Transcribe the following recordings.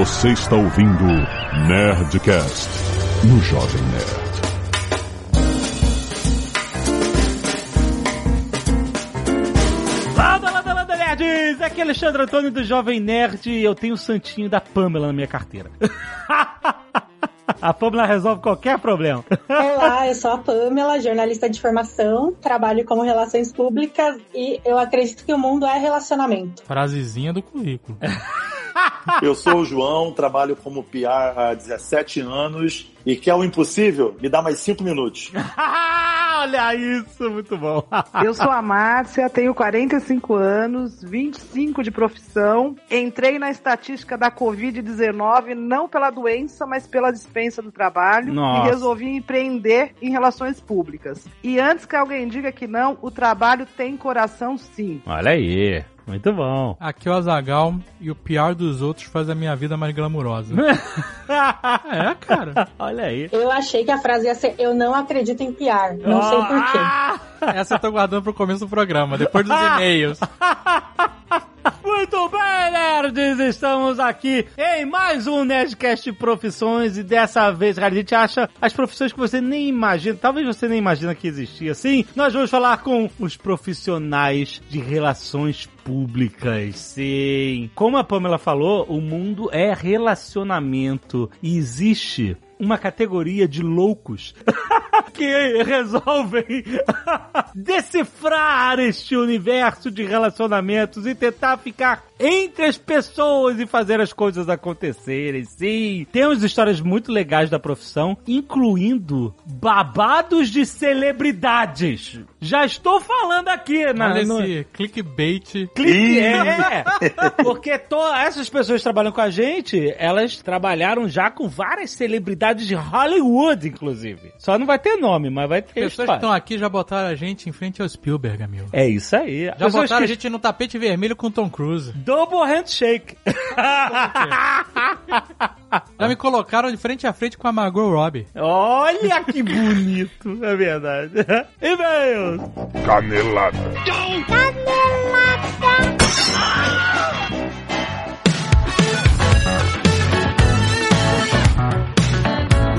Você está ouvindo Nerdcast no Jovem Nerd. Landa, landa, landa, nerds! Aqui é Alexandre Antônio do Jovem Nerd e eu tenho o santinho da Pamela na minha carteira. A Pamela resolve qualquer problema. Olá, eu sou a Pamela, jornalista de formação, trabalho como relações públicas e eu acredito que o mundo é relacionamento. Frasezinha do currículo. Eu sou o João, trabalho como PR há 17 anos e quer o impossível? Me dá mais 5 minutos. Olha isso, muito bom. Eu sou a Márcia, tenho 45 anos, 25 de profissão. Entrei na estatística da Covid-19 não pela doença, mas pela dispensa do trabalho. Nossa. E resolvi empreender em relações públicas. E antes que alguém diga que não, o trabalho tem coração sim. Olha aí, muito bom. Aqui é o Azagal e o pior dos outros faz a minha vida mais glamurosa. é, cara. Olha aí. Eu achei que a frase ia ser Eu não acredito em PR. Não sei porquê. Ah! Essa eu tô guardando pro começo do programa, depois dos e-mails. Muito bem, nerds! Estamos aqui em mais um Nerdcast Profissões e dessa vez, cara, a gente acha as profissões que você nem imagina, talvez você nem imagina que existia assim. Nós vamos falar com os profissionais de relações públicas. Sim. Como a Pamela falou, o mundo é relacionamento e existe uma categoria de loucos que resolvem decifrar este universo de relacionamentos e tentar ficar entre as pessoas e fazer as coisas acontecerem. Sim, temos histórias muito legais da profissão, incluindo babados de celebridades. Já estou falando aqui na Olha no- esse clickbait. Clique, é, porque to- essas pessoas que trabalham com a gente, elas trabalharam já com várias celebridades de Hollywood, inclusive. Só não vai ter nome, mas vai ter Pessoas que história. estão aqui já botaram a gente em frente ao Spielberg, amigo. É isso aí. Já Pessoas botaram a que- gente no tapete vermelho com Tom Cruise. Double handshake. Já me colocaram de frente a frente com a Margot Robbie. Olha que bonito, é verdade. E-mails. Canelada.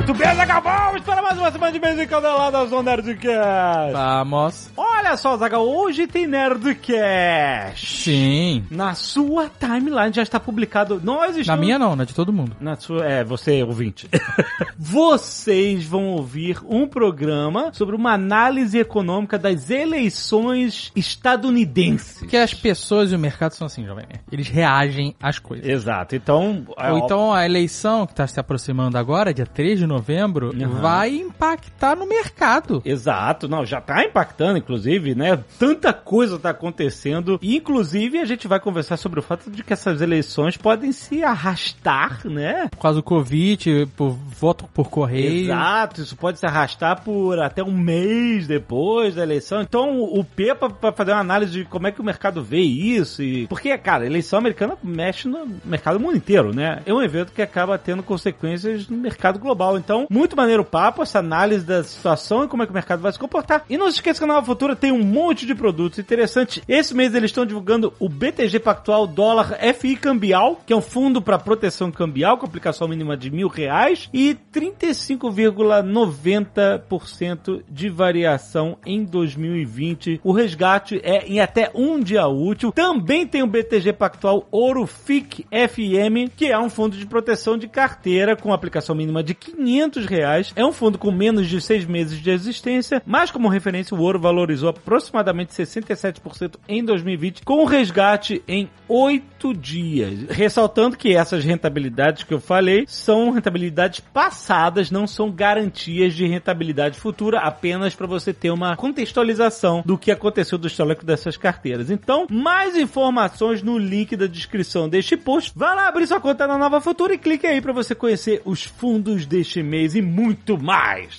Muito bem, acabamos para mais uma semana de mês encandeladas do Nerdcast. Vamos. Olha só, Zaga, hoje tem Nerdcast. Sim. Na sua timeline já está publicado. Nós Na estamos... minha não, na de todo mundo. Na sua, é, você, ouvinte. Vocês vão ouvir um programa sobre uma análise econômica das eleições estadunidenses. Porque as pessoas e o mercado são assim, jovem. Eles reagem às coisas. Exato. Então, é Ou então a eleição que está se aproximando agora, dia 3 de novembro, Uhum. vai impactar no mercado. Exato, não, já tá impactando, inclusive, né? Tanta coisa tá acontecendo. E, inclusive, a gente vai conversar sobre o fato de que essas eleições podem se arrastar, né? Por causa do Covid, por voto por correio. Exato, isso pode se arrastar por até um mês depois da eleição. Então, o Pepa, para fazer uma análise de como é que o mercado vê isso. E... Porque, cara, a eleição americana mexe no mercado mundo inteiro, né? É um evento que acaba tendo consequências no mercado global. Então, muito maneiro o papo, essa análise da situação e como é que o mercado vai se comportar. E não se esqueça que a Nova Futura tem um monte de produtos interessantes. Esse mês eles estão divulgando o BTG Pactual Dólar FI Cambial, que é um fundo para proteção cambial com aplicação mínima de mil reais e 35,90% de variação em 2020. O resgate é em até um dia útil. Também tem o BTG Pactual Ouro FIC FM, que é um fundo de proteção de carteira com aplicação mínima de 500 reais. É um fundo com menos de seis meses de existência, mas como referência o ouro valorizou aproximadamente 67% em 2020, com resgate em oito dias. Ressaltando que essas rentabilidades que eu falei são rentabilidades passadas, não são garantias de rentabilidade futura, apenas para você ter uma contextualização do que aconteceu do histórico dessas carteiras. Então, mais informações no link da descrição deste post. Vai lá abrir sua conta na Nova Futura e clique aí para você conhecer os fundos deste mês e muito mais.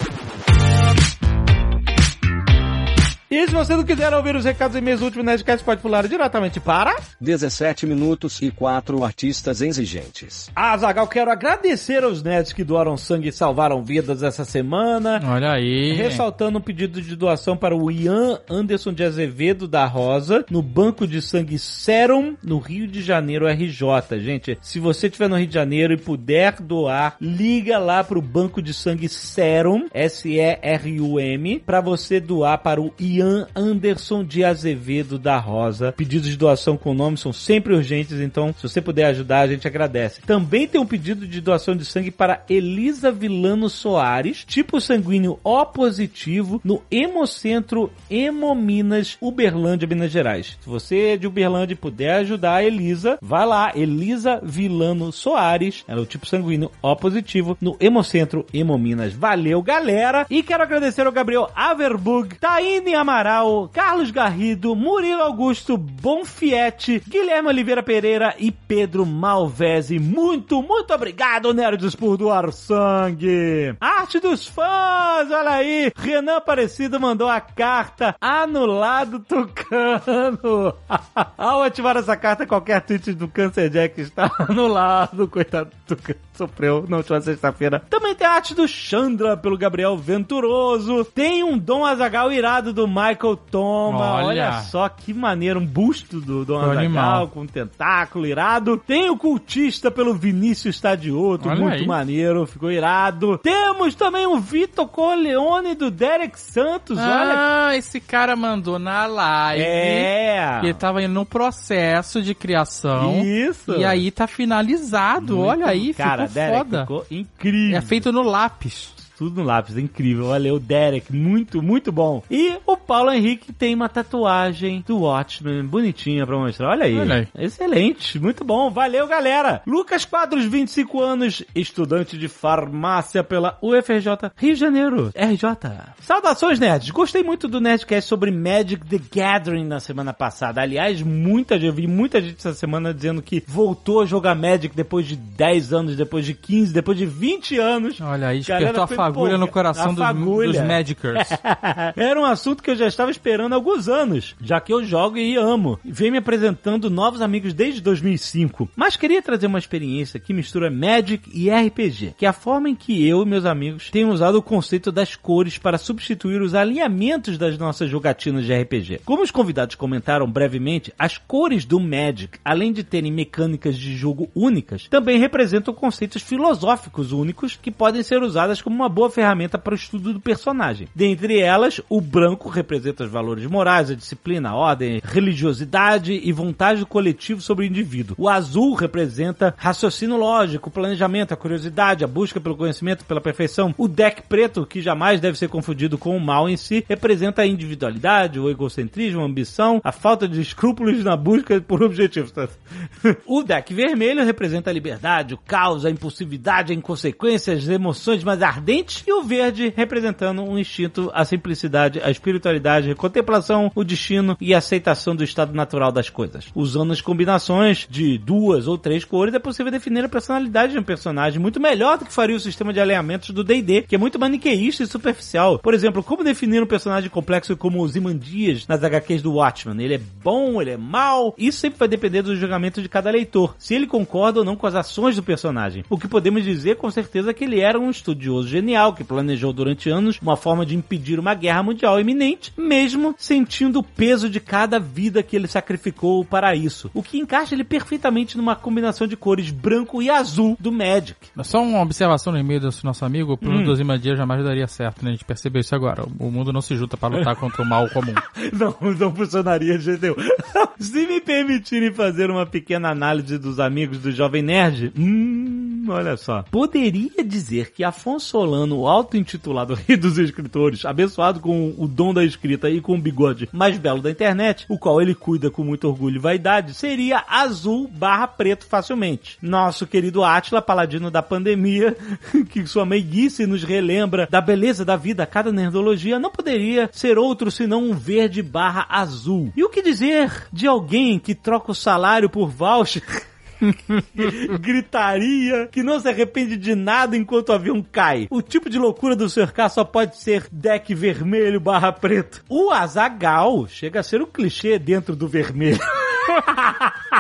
E se você não quiser ouvir os recados e e-mails do último Nerdcast, pode pular diretamente para... 17 minutos e 4 artistas exigentes. Ah, Zagal, quero agradecer aos nerds que doaram sangue e salvaram vidas essa semana. Olha aí. Ressaltando um pedido de doação para o Ian Anderson de Azevedo da Rosa, no Banco de Sangue Serum, no Rio de Janeiro, RJ. Gente, se você estiver no Rio de Janeiro e puder doar, liga lá pro Banco de Sangue Serum, S-E-R-U-M, para você doar para o Ian Anderson de Azevedo da Rosa. Pedidos de doação com nome são sempre urgentes, então se você puder ajudar, a gente agradece. Também tem um pedido de doação de sangue para Elisa Vilano Soares, tipo sanguíneo O positivo, no Hemocentro Hemominas, Uberlândia, Minas Gerais. Se você é de Uberlândia e puder ajudar a Elisa, vai lá, Elisa Vilano Soares, ela é o tipo sanguíneo O positivo, no Hemocentro Hemominas. Valeu, galera! E quero agradecer ao Gabriel Averbug, Taine Amaral, Carlos Garrido, Murilo Augusto, Bonfiete, Guilherme Oliveira Pereira e Pedro Malvese. Muito, muito obrigado, nerds, por doar sangue! Arte dos fãs, olha aí! Renan Aparecido mandou a carta anulado Tucano. Ao ativar essa carta, qualquer tweet do Cancer Jack está anulado. Coitado do Tucano, sofreu na última sexta-feira. Também tem a arte do Chandra, pelo Gabriel Venturoso. Tem um Dom Azagal irado do Michael Toma. Olha, Olha. só que maneiro, um busto do Azagal animal. com um tentáculo irado. Tem o cultista pelo Vinícius Stadioto, Olha muito aí. maneiro, ficou irado. Temos também o Vitor Corleone do Derek Santos, olha. Ah, esse cara mandou na live. É. Ele tava indo no processo de criação. Isso. E aí tá finalizado. Olha aí, Cara, ficou Derek foda. ficou incrível. É feito no lápis. Tudo no lápis, incrível. Valeu, Derek, muito, muito bom. E o Paulo Henrique tem uma tatuagem do Watchmen, bonitinha pra mostrar. Olha aí. Olha aí. Excelente, muito bom. Valeu, galera. Lucas Quadros, 25 anos, estudante de farmácia pela UFRJ, Rio de Janeiro, RJ. Saudações, nerds. Gostei muito do Nerdcast sobre Magic the Gathering na semana passada. Aliás, muita gente, eu vi muita gente essa semana dizendo que voltou a jogar Magic depois de 10 anos, depois de 15, depois de 20 anos. Olha aí, Galera despertou a fagulha no coração dos, fagulha. dos Magicers. Era um assunto que eu já estava esperando há alguns anos, já que eu jogo e amo. E Vem me apresentando novos amigos desde 2005. Mas queria trazer uma experiência que mistura Magic e RPG, que é a forma em que eu e meus amigos têm usado o conceito das cores para substituir os alinhamentos das nossas jogatinas de RPG. Como os convidados comentaram brevemente, as cores do Magic, além de terem mecânicas de jogo únicas, também representam conceitos filosóficos únicos que podem ser usadas como uma boa ferramenta para o estudo do personagem. Dentre elas, o branco representa os valores morais, a disciplina, a ordem, religiosidade e vontade do coletivo sobre o indivíduo. O azul representa raciocínio lógico, planejamento, a curiosidade, a busca pelo conhecimento, pela perfeição. O deck preto, que jamais deve ser confundido com o mal em si, representa a individualidade, o egocentrismo, a ambição, a falta de escrúpulos na busca por objetivos. o deck vermelho representa a liberdade, o caos, a impulsividade, a inconsequência, as emoções mais ardentes. E o verde representando um instinto, a simplicidade, a espiritualidade, a contemplação, o destino e a aceitação do estado natural das coisas. Usando as combinações de duas ou três cores, é possível definir a personalidade de um personagem muito melhor do que faria o sistema de alinhamentos do D&D, que é muito maniqueísta e superficial. Por exemplo, como definir um personagem complexo como Zimandias nas HQs do Watchmen? Ele é bom, ele é mau? Isso sempre vai depender do julgamento de cada leitor, se ele concorda ou não com as ações do personagem. O que podemos dizer com certeza é que ele era um estudioso genial que planejou durante anos uma forma de impedir uma guerra mundial iminente, mesmo sentindo o peso de cada vida que ele sacrificou para isso. O que encaixa ele perfeitamente numa combinação de cores branco e azul do Magic. Só uma observação no e-mail desse nosso amigo, o plano Hum. do Zimandia jamais daria certo, né? A gente percebeu isso agora. O mundo não se junta para lutar contra o mal comum. Não, não funcionaria de jeito nenhum. Se me permitirem fazer uma pequena análise dos amigos do Jovem Nerd, hum, olha só. Poderia dizer que Afonso Solano, o auto-intitulado Rei dos Escritores, abençoado com o dom da escrita e com o bigode mais belo da internet, o qual ele cuida com muito orgulho e vaidade, seria azul barra preto facilmente. Nosso querido Átila, paladino da pandemia, que sua meiguice nos relembra da beleza da vida a cada nerdologia, não poderia ser outro senão um verde barra azul. E o que dizer de alguém que troca o salário por voucher? gritaria, que não se arrepende de nada enquanto o avião cai. O tipo de loucura do Sr. K só pode ser deck vermelho barra preto. O Azagal chega a ser um clichê dentro do vermelho.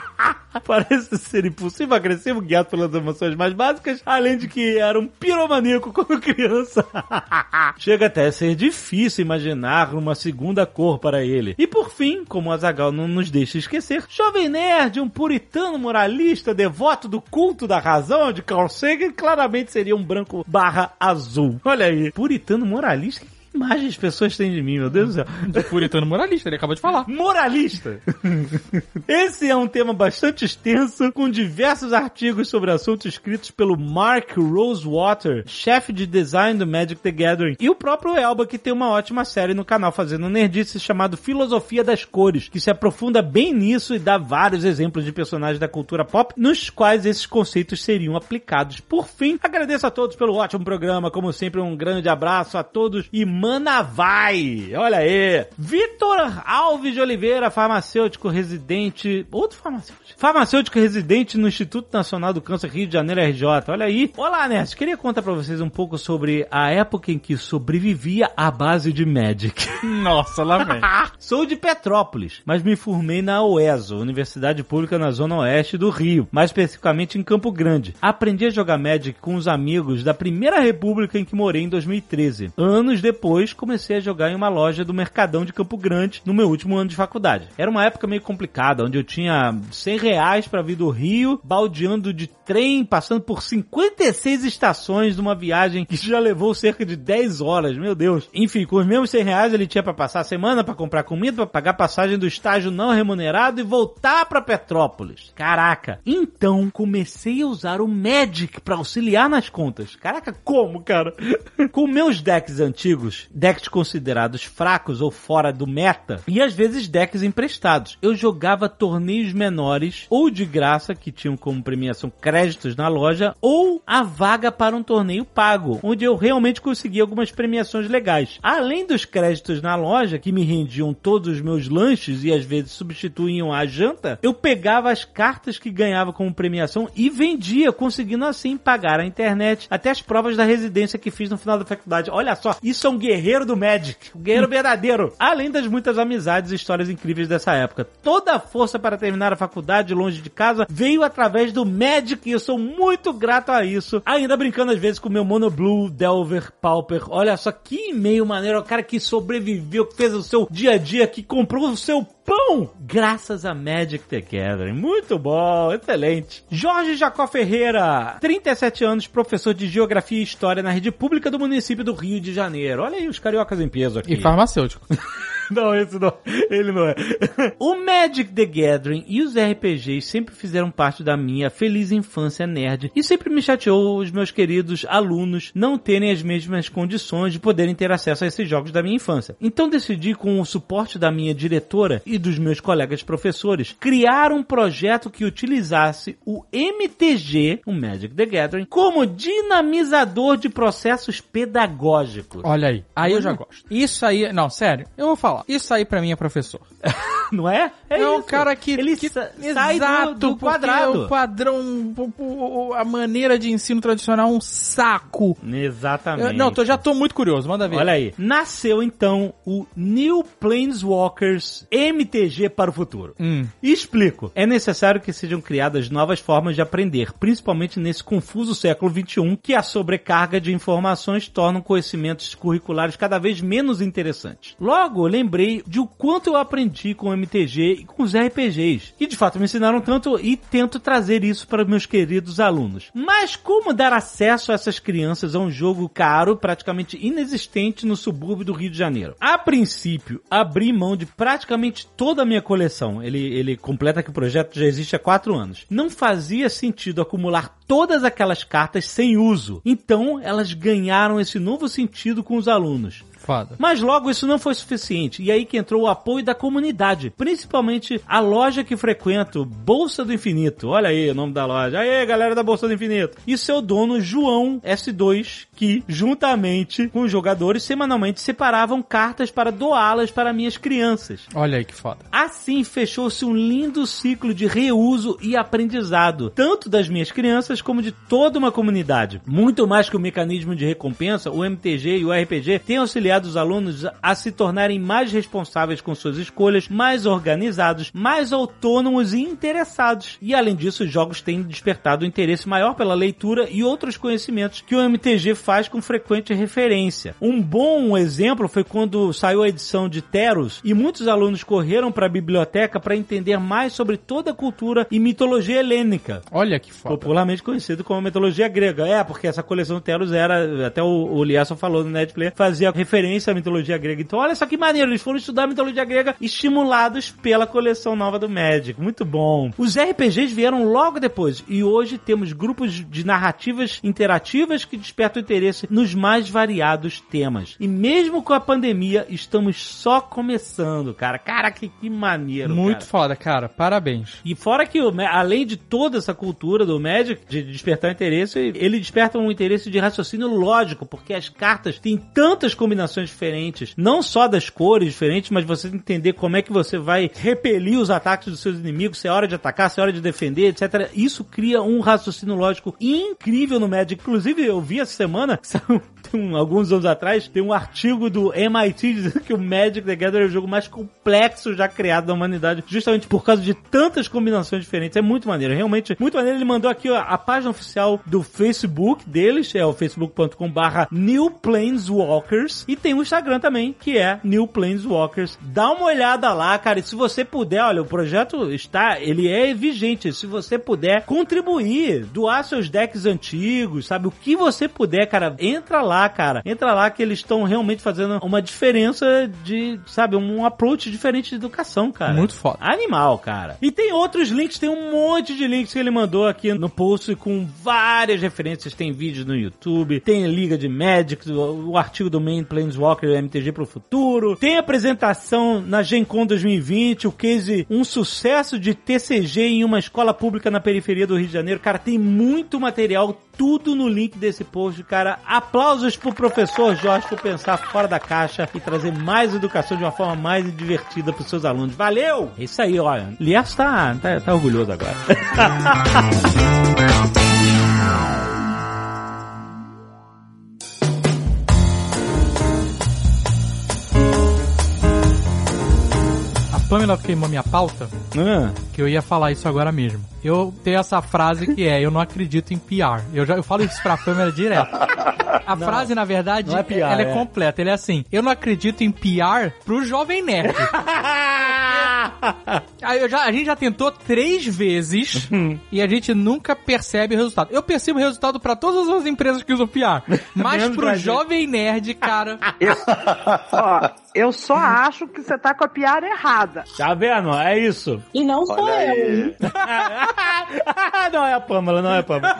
Parece ser impulsivo, agressivo, guiado pelas emoções mais básicas, além de que era um piromaníaco quando criança. Chega até a ser difícil imaginar uma segunda cor para ele. E por fim, como Azagal não nos deixa esquecer, Jovem Nerd, um puritano moralista, devoto do culto da razão de Carl Sagan, claramente seria um branco barra azul. Olha aí, puritano moralista? Imagem as pessoas têm de mim, meu Deus do céu. De puritano moralista, ele acabou de falar. Moralista. Esse é um tema bastante extenso, com diversos artigos sobre assuntos escritos pelo Mark Rosewater, chefe de design do Magic the Gathering, e o próprio Elba, que tem uma ótima série no canal fazendo nerdice chamado Filosofia das Cores, que se aprofunda bem nisso e dá vários exemplos de personagens da cultura pop nos quais esses conceitos seriam aplicados. Por fim, agradeço a todos pelo ótimo programa, como sempre um grande abraço a todos e Manavai. Olha aí. Vitor Alves de Oliveira, farmacêutico residente. Outro farmacêutico. Farmacêutico residente no Instituto Nacional do Câncer Rio de Janeiro RJ. Olha aí. Olá, Nerd. Queria contar pra vocês um pouco sobre a época em que sobrevivia à base de Magic. Nossa, lá vem. Sou de Petrópolis, mas me formei na UESO, Universidade Pública na Zona Oeste do Rio, mais especificamente em Campo Grande. Aprendi a jogar Magic com os amigos da primeira república em que morei em 2013. Anos depois, comecei a jogar em uma loja do Mercadão de Campo Grande no meu último ano de faculdade. Era uma época meio complicada, onde eu tinha 100 reais pra vir do Rio, baldeando de trem, passando por 56 estações de uma viagem que já levou cerca de 10 horas, meu Deus. Enfim, com os mesmos 100 reais ele tinha pra passar a semana, pra comprar comida, pra pagar passagem do estágio não remunerado e voltar pra Petrópolis. Caraca. Então comecei a usar o Magic pra auxiliar nas contas. Caraca, como, cara? com meus decks antigos, decks considerados fracos ou fora do meta, e às vezes decks emprestados. Eu jogava torneios menores ou de graça, que tinham como premiação créditos na loja, ou a vaga para um torneio pago, onde eu realmente conseguia algumas premiações legais. Além dos créditos na loja, que me rendiam todos os meus lanches e às vezes substituíam a janta, eu pegava as cartas que ganhava como premiação e vendia, conseguindo assim pagar a internet, até as provas da residência que fiz no final da faculdade. Olha só, isso é um guerreiro do Magic, um guerreiro verdadeiro. Além das muitas amizades e histórias incríveis dessa época. Toda a força para terminar a faculdade longe de casa veio através do Magic e eu sou muito grato a isso. Ainda brincando às vezes com o meu Mono Blue, Delver, Pauper. Olha só que e-mail maneiro, o cara que sobreviveu, que fez o seu dia a dia, que comprou o seu pão graças a Magic the Gathering. Muito bom, excelente. Jorge Jacó Ferreira, 37 anos, professor de Geografia e História na rede pública do município do Rio de Janeiro. Olha aí os cariocas em peso aqui. E farmacêutico. Não, esse não. Ele não é. o Magic the Gathering e os RPGs sempre fizeram parte da minha feliz infância nerd e sempre me chateou os meus queridos alunos não terem as mesmas condições de poderem ter acesso a esses jogos da minha infância. Então decidi, com o suporte da minha diretora e dos meus colegas professores, criar um projeto que utilizasse o MTG, o Magic the Gathering, como dinamizador de processos pedagógicos. Olha aí. Aí eu já gosto. Isso aí, não, sério, eu vou falar. Isso aí pra mim é professor. Não é? É, um isso. cara que, Ele que sa- sai do- exato, do porque quadrado. O padrão, a maneira de ensino tradicional é um saco. Exatamente. Eu- não, tô, já tô muito curioso, manda ver. Olha aí. Nasceu então o New Planeswalkers MTG para o futuro. Hum. Explico. É necessário que sejam criadas novas formas de aprender, principalmente nesse confuso século XXI, que a sobrecarga de informações torna conhecimentos curriculares cada vez menos interessantes. Logo, lembrei de o quanto eu aprendi com o MTG e com os RPGs, que de fato me ensinaram tanto e tento trazer isso para meus queridos alunos. Mas como dar acesso a essas crianças a um jogo caro, praticamente inexistente no subúrbio do Rio de Janeiro? A princípio, abri mão de praticamente toda a minha coleção. Ele, ele completa que o projeto já existe há quatro anos. Não fazia sentido acumular todas aquelas cartas sem uso. Então, elas ganharam esse novo sentido com os alunos. Foda. Mas logo isso não foi suficiente, e aí que entrou o apoio da comunidade, principalmente a loja que frequento, Bolsa do Infinito. Olha aí o nome da loja. Aí, galera da Bolsa do Infinito. E seu dono, João S2, que, juntamente com os jogadores, semanalmente separavam cartas para doá-las para minhas crianças. Olha aí que foda. Assim fechou-se um lindo ciclo de reuso e aprendizado, tanto das minhas crianças como de toda uma comunidade. Muito mais que o mecanismo de recompensa, o MTG e o RPG têm auxiliado os alunos a se tornarem mais responsáveis com suas escolhas, mais organizados, mais autônomos e interessados. E além disso, os jogos têm despertado um interesse maior pela leitura e outros conhecimentos que o MTG faz com frequente referência. Um bom exemplo foi quando saiu a edição de Teros e muitos alunos correram para a biblioteca para entender mais sobre toda a cultura e mitologia helênica. Olha que foda. Popularmente conhecido como mitologia grega. É, porque essa coleção de Teros era, até o, o Liasson falou no Netflix, fazia referência à mitologia grega. Então, olha só que maneiro, eles foram estudar a mitologia grega estimulados pela coleção nova do Magic. Muito bom. Os RPGs vieram logo depois e hoje temos grupos de narrativas interativas que despertam interesse nos mais variados temas. E mesmo com a pandemia, estamos só começando, cara. Cara, que, que maneiro. Muito cara. foda, cara. Parabéns. E fora que, além de toda essa cultura do Magic, de despertar interesse, ele desperta um interesse de raciocínio lógico, porque as cartas têm tantas combinações diferentes, não só das cores diferentes, mas você entender como é que você vai repelir os ataques dos seus inimigos, se é hora de atacar, se é hora de defender, etc. Isso cria um raciocínio lógico incrível no Magic. Inclusive, eu vi essa semana, saiu tem um- alguns anos atrás, tem um artigo do MIT dizendo que o Magic the Gathering é o jogo mais complexo já criado da humanidade, justamente por causa de tantas combinações diferentes. É muito maneiro, realmente muito maneiro. Ele mandou aqui ó, a página oficial do Facebook deles, é o facebook.com barra New Planeswalkers, e tem o Instagram também, que é New Planeswalkers. Dá uma olhada lá, cara, e se você puder, olha, o projeto está, ele é vigente, se você puder contribuir, doar seus decks antigos, sabe, o que você puder, cara, entra lá, cara, entra lá que eles estão realmente fazendo uma diferença de, sabe, um approach diferente de educação, cara. Muito foda. Animal, cara. E tem outros links, tem um monte de links que ele mandou aqui no post com várias referências. Tem vídeos no YouTube, tem Liga de Magic, o, o artigo do Main Planeswalker MTG pro futuro, tem apresentação na Gen Con 2020, o case Um Sucesso de TCG em uma escola pública na periferia do Rio de Janeiro. Cara, tem muito material, tudo no link desse post, cara. Aplausos pro professor Jorge por pensar fora da caixa e trazer mais educação de uma forma mais divertida pros seus alunos. Valeu! É isso aí, olha. Lias tá, tá, tá orgulhoso agora. A Pamela queimou minha pauta, Ah, que eu ia falar isso agora mesmo. Eu tenho essa frase que é, eu não acredito em PR. Eu já eu falo isso pra Pamela direto. A frase, na verdade, não é PR, ela é, é. completa. Ele é assim, eu não acredito em PR pro jovem nerd. Aí eu já, a gente já tentou três vezes e a gente nunca percebe o resultado. Eu percebo o resultado pra todas as empresas que usam PR. Mas pro jovem nerd, cara... Ó, eu só acho que você tá com a piada errada. tá vendo? É isso. E não sou Olha eu. não é a Pamela, não é a Pamela.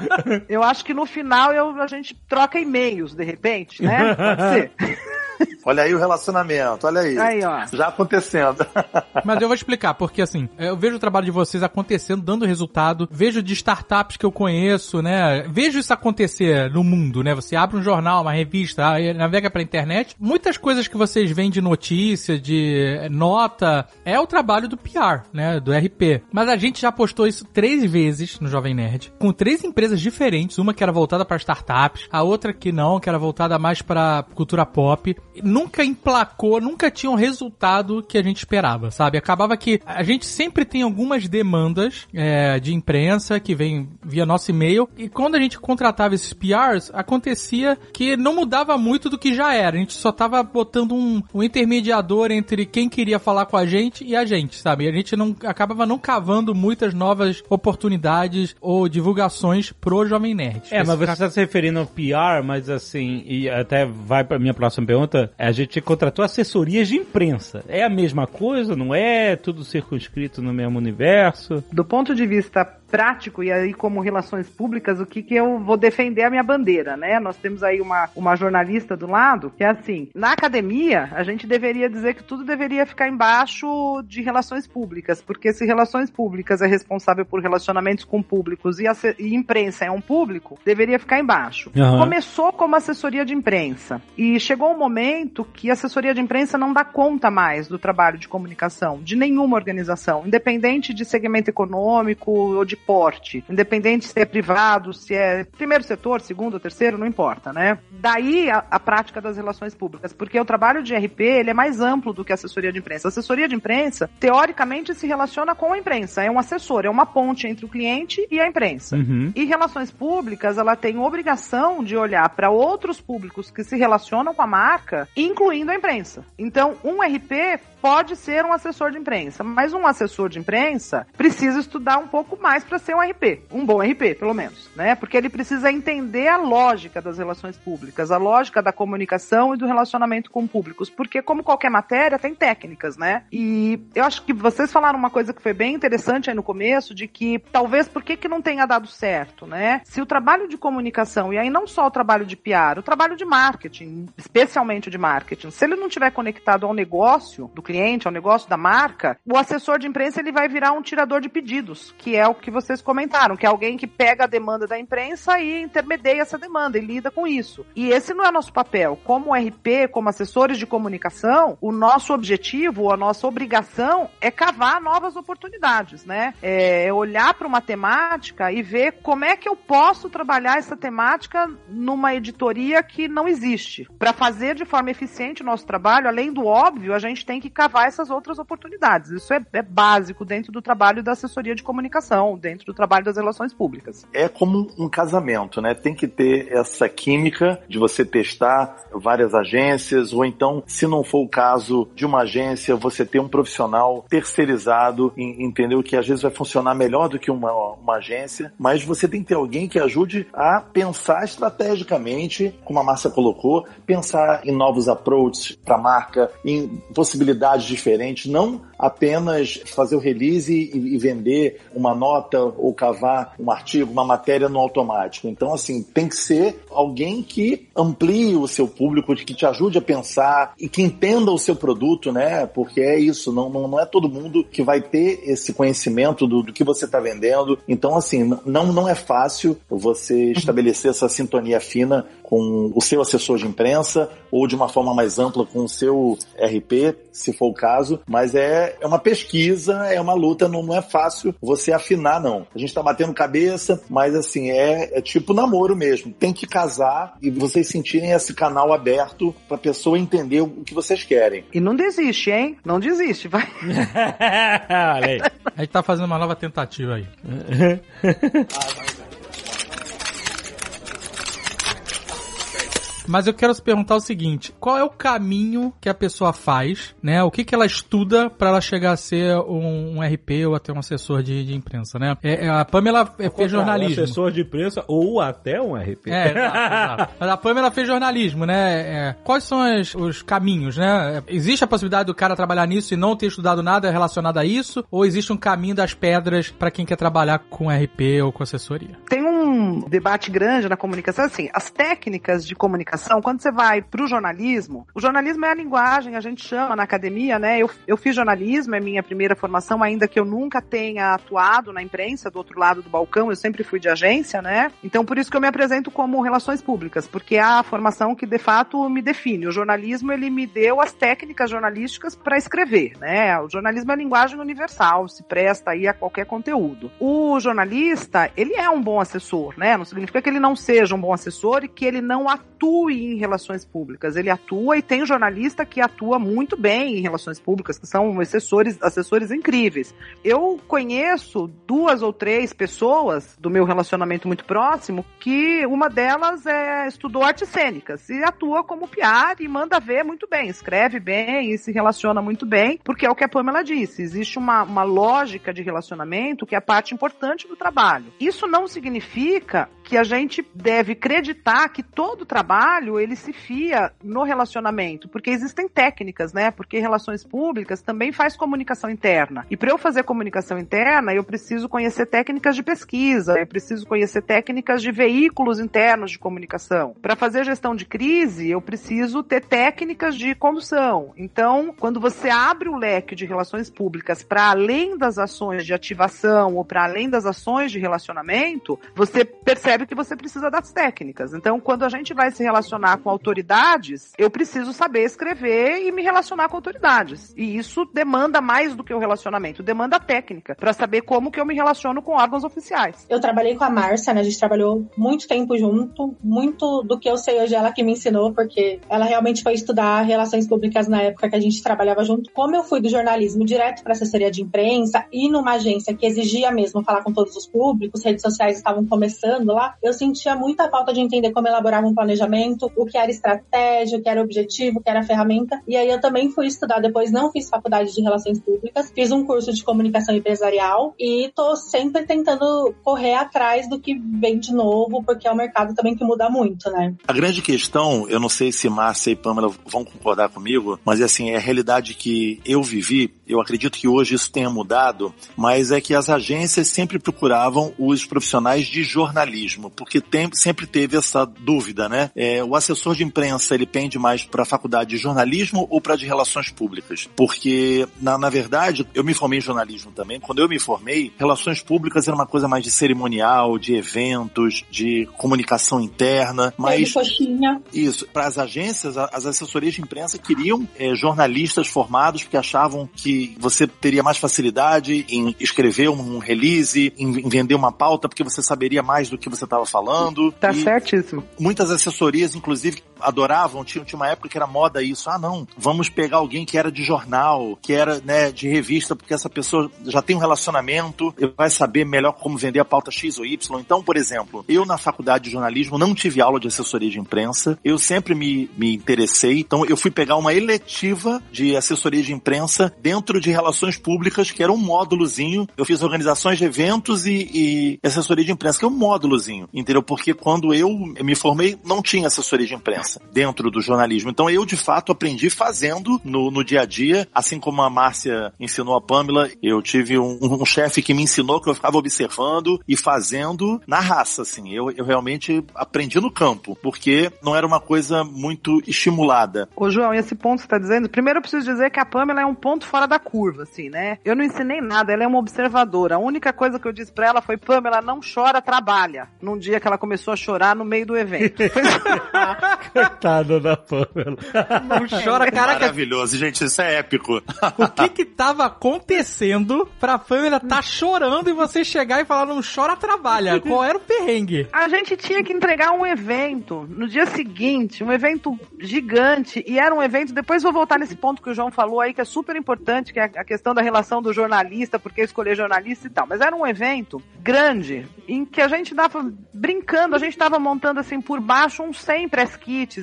Eu acho que no final eu, a gente troca e-mails, de repente, né? Pode ser. Olha aí o relacionamento, olha aí. Aí, ó. Já acontecendo. Mas eu vou explicar, porque assim, eu vejo o trabalho de vocês acontecendo, dando resultado, vejo de startups que eu conheço, né? Vejo isso acontecer no mundo, né? Você abre um jornal, uma revista, aí navega pra internet. Muitas coisas que vocês veem de notícia, de nota, é o trabalho do PR, né? Do RP. Mas a gente já postou isso três vezes no Jovem Nerd, com três empresas diferentes, uma que era voltada para startups, a outra que não, que era voltada mais para cultura pop. Nunca emplacou, nunca tinha um resultado que a gente esperava, sabe? Acabava que a gente sempre tem algumas demandas é, de imprensa que vem via nosso e-mail e quando a gente contratava esses PRs, acontecia que não mudava muito do que já era. A gente só tava botando um, um intermediador entre quem queria falar com a gente e a gente, sabe? E a gente não acabava não cavando muitas novas oportunidades ou divulgações pro Jovem Nerd. É, mas você está se referindo ao PR, mas assim, e até vai para minha próxima pergunta, época, a gente contratou assessorias de imprensa. É a mesma coisa, não é? Tudo circunscrito no mesmo universo? Do ponto de vista prático e aí como relações públicas, o que que eu vou defender a minha bandeira, né? Nós temos aí uma, uma jornalista do lado que é assim, na academia a gente deveria dizer que tudo deveria ficar embaixo de relações públicas, porque se relações públicas é responsável por relacionamentos com públicos e, e imprensa é um público, deveria ficar embaixo. Uhum. Começou como assessoria de imprensa e chegou um momento que a assessoria de imprensa não dá conta mais do trabalho de comunicação de nenhuma organização, independente de segmento econômico ou de porte, independente se é privado, se é primeiro setor, segundo, terceiro, não importa, né? Daí a, a prática das relações públicas, porque o trabalho de RP ele é mais amplo do que a assessoria de imprensa. A assessoria de imprensa, teoricamente, se relaciona com a imprensa, é um assessor, é uma ponte entre o cliente e a imprensa. Uhum. E relações públicas, ela tem obrigação de olhar para outros públicos que se relacionam com a marca, incluindo a imprensa. Então, um RP pode ser um assessor de imprensa, mas um assessor de imprensa precisa estudar um pouco mais para ser um RP, um bom RP, pelo menos, né? Porque ele precisa entender a lógica das relações públicas, a lógica da comunicação e do relacionamento com públicos, porque como qualquer matéria tem técnicas, né? E eu acho que vocês falaram uma coisa que foi bem interessante aí no começo, de que talvez por que que não tenha dado certo, né? Se o trabalho de comunicação, e aí não só o trabalho de PR, o trabalho de marketing, especialmente o de marketing, se ele não tiver conectado ao negócio do cliente, ao negócio da marca, o assessor de imprensa ele vai virar um tirador de pedidos, que é o que vocês comentaram, que é alguém que pega a demanda da imprensa e intermedia essa demanda e lida com isso. E esse não é nosso papel. Como RP, como assessores de comunicação, o nosso objetivo, a nossa obrigação é cavar novas oportunidades, né? É olhar para uma temática e ver como é que eu posso trabalhar essa temática numa editoria que não existe. Para fazer de forma eficiente o nosso trabalho, além do óbvio, a gente tem que cavar essas outras oportunidades. Isso é, é básico dentro do trabalho da assessoria de comunicação, dentro do trabalho das relações públicas. É como um casamento, né? Tem que ter essa química de você testar várias agências, ou então, se não for o caso de uma agência, você ter um profissional terceirizado, entendeu? Que às vezes vai funcionar melhor do que uma, uma agência, mas você tem que ter alguém que ajude a pensar estrategicamente, como a Márcia colocou, pensar em novos approaches para a marca, em possibilidades diferentes, não apenas fazer o release e, e, vender uma nota ou cavar um artigo, uma matéria no automático. Então, assim, tem que ser alguém que amplie o seu público, que te ajude a pensar e que entenda o seu produto, né? Porque é isso, não, não, não é todo mundo que vai ter esse conhecimento do, do que você está vendendo. Então, assim, não, não é fácil você estabelecer essa sintonia fina com o seu assessor de imprensa ou de uma forma mais ampla com o seu RP, se for o caso, mas é, é uma pesquisa, é uma luta, não, não é fácil você afinar, não. A gente tá batendo cabeça, mas assim, é, é tipo namoro mesmo. Tem que casar e vocês sentirem esse canal aberto pra pessoa entender o que vocês querem. E não desiste, hein? Não desiste, vai. Olha aí. A gente tá fazendo uma nova tentativa aí. ah, vai, Mas eu quero se perguntar o seguinte: qual é o caminho que a pessoa faz, né? O que, que ela estuda para ela chegar a ser um, um, RP ou até um assessor de, de imprensa, né? É, é a Pamela é, fez jornalismo. Um assessor de imprensa ou até um RP. É, exato, exato. Mas a Pamela fez jornalismo, né? É, quais são as, os caminhos, né? Existe a possibilidade do cara trabalhar nisso e não ter estudado nada relacionado a isso? Ou existe um caminho das pedras para quem quer trabalhar com RP ou com assessoria? Tem um debate grande na comunicação, assim, as técnicas de comunicação comunicação, quando você vai para o jornalismo, o jornalismo é a linguagem, a gente chama na academia, né? Eu, eu fiz jornalismo, é minha primeira formação, ainda que eu nunca tenha atuado na imprensa do outro lado do balcão, eu sempre fui de agência, né? Então por isso que eu me apresento como relações públicas, porque é a formação que de fato me define. O jornalismo ele me deu as técnicas jornalísticas para escrever, né? O jornalismo é a linguagem universal, se presta aí a qualquer conteúdo. O jornalista, ele é um bom assessor, né? Não significa que ele não seja um bom assessor e que ele não atue em relações públicas. Ele atua e tem jornalista que atua muito bem em relações públicas, que são assessores, assessores incríveis. Eu conheço duas ou três pessoas do meu relacionamento muito próximo que uma delas é, estudou artes cênicas e atua como PR e manda ver muito bem, escreve bem e se relaciona muito bem, porque é o que a Pamela disse, existe uma, uma lógica de relacionamento que é parte importante do trabalho. Isso não significa fica que a gente deve acreditar que todo trabalho ele se fia no relacionamento, porque existem técnicas, né? Porque relações públicas também faz comunicação interna. E para eu fazer comunicação interna, eu preciso conhecer técnicas de pesquisa, eu preciso conhecer técnicas de veículos internos de comunicação. Para fazer gestão de crise, eu preciso ter técnicas de condução. Então, quando você abre o leque de relações públicas para além das ações de ativação ou para além das ações de relacionamento, você percebe que você precisa das técnicas. Então, quando a gente vai se relacionar com autoridades, eu preciso saber escrever e me relacionar com autoridades. E isso demanda mais do que o relacionamento, demanda técnica para saber como que eu me relaciono com órgãos oficiais. Eu trabalhei com a Márcia, né? A gente trabalhou muito tempo junto, muito do que eu sei hoje ela que me ensinou, porque ela realmente foi estudar relações públicas na época que a gente trabalhava junto. Como eu fui do jornalismo direto para assessoria de imprensa e numa agência que exigia mesmo falar com todos os públicos, redes sociais estavam começando lá, eu sentia muita falta de entender como elaborar um planejamento, o que era estratégia, o que era objetivo, o que era ferramenta. E aí eu também fui estudar depois, não fiz faculdade de relações públicas, fiz um curso de comunicação empresarial e tô sempre tentando correr atrás do que vem de novo, porque é um mercado também que muda muito, né? A grande questão, eu não sei se Márcia e Pamela vão concordar comigo, mas assim, é a realidade que eu vivi, eu acredito que hoje isso tenha mudado, mas é que as agências sempre procuravam os profissionais de jornalismo, porque tem, sempre teve essa dúvida, né? É, o assessor de imprensa, ele pende mais para a faculdade de jornalismo ou para de relações públicas? Porque, na, na verdade, eu me formei em jornalismo também, quando eu me formei, relações públicas era uma coisa mais de cerimonial, de eventos, de comunicação interna, mas... Isso, para as agências, as assessorias de imprensa queriam é, jornalistas formados porque achavam que você teria mais facilidade em escrever um release, em, em vender uma pauta, porque você saberia mais do que você estava falando. Tá E certíssimo. Muitas assessorias, inclusive, adoravam, tinha, tinha uma época que era moda isso. Ah, não, vamos pegar alguém que era de jornal, que era né, de revista, porque essa pessoa já tem um relacionamento, vai saber melhor como vender a pauta X ou Y. Então, por exemplo, eu na faculdade de jornalismo não tive aula de assessoria de imprensa, eu sempre me, me interessei, então eu fui pegar uma eletiva de assessoria de imprensa dentro de relações públicas, que era um módulozinho. Eu fiz organizações de eventos e, e assessoria de imprensa, que é um módulozinho, entendeu? Porque quando eu me formei, não tinha assessoria de imprensa dentro do jornalismo. Então eu, de fato, aprendi fazendo no, no dia a dia, assim como a Márcia ensinou a Pamela, eu tive um, um chefe que me ensinou que eu ficava observando e fazendo na raça, assim. Eu, eu realmente aprendi no campo, porque não era uma coisa muito estimulada. Ô, João, esse ponto que você tá dizendo, primeiro eu preciso dizer que a Pamela é um ponto fora da curva, assim, né? Eu não ensinei nada, ela é uma observadora. A única coisa que eu disse pra ela foi, Pamela, não chora, trabalha. Num dia que ela começou a chorar no meio do evento. Coitada da Pamela. Não chora, caraca. Maravilhoso, gente, isso é épico. O que que tava acontecendo pra Pamela tá chorando e você chegar e falar, não chora, trabalha? Qual era o perrengue? A gente tinha que entregar um evento no dia seguinte, um evento gigante, e era um evento, depois vou voltar nesse ponto que o João falou aí, que é super importante, que é a questão da relação do jornalista, porque escolher jornalista e tal, mas era um evento grande, em que a gente tava brincando, a gente tava montando assim por baixo uns 100 press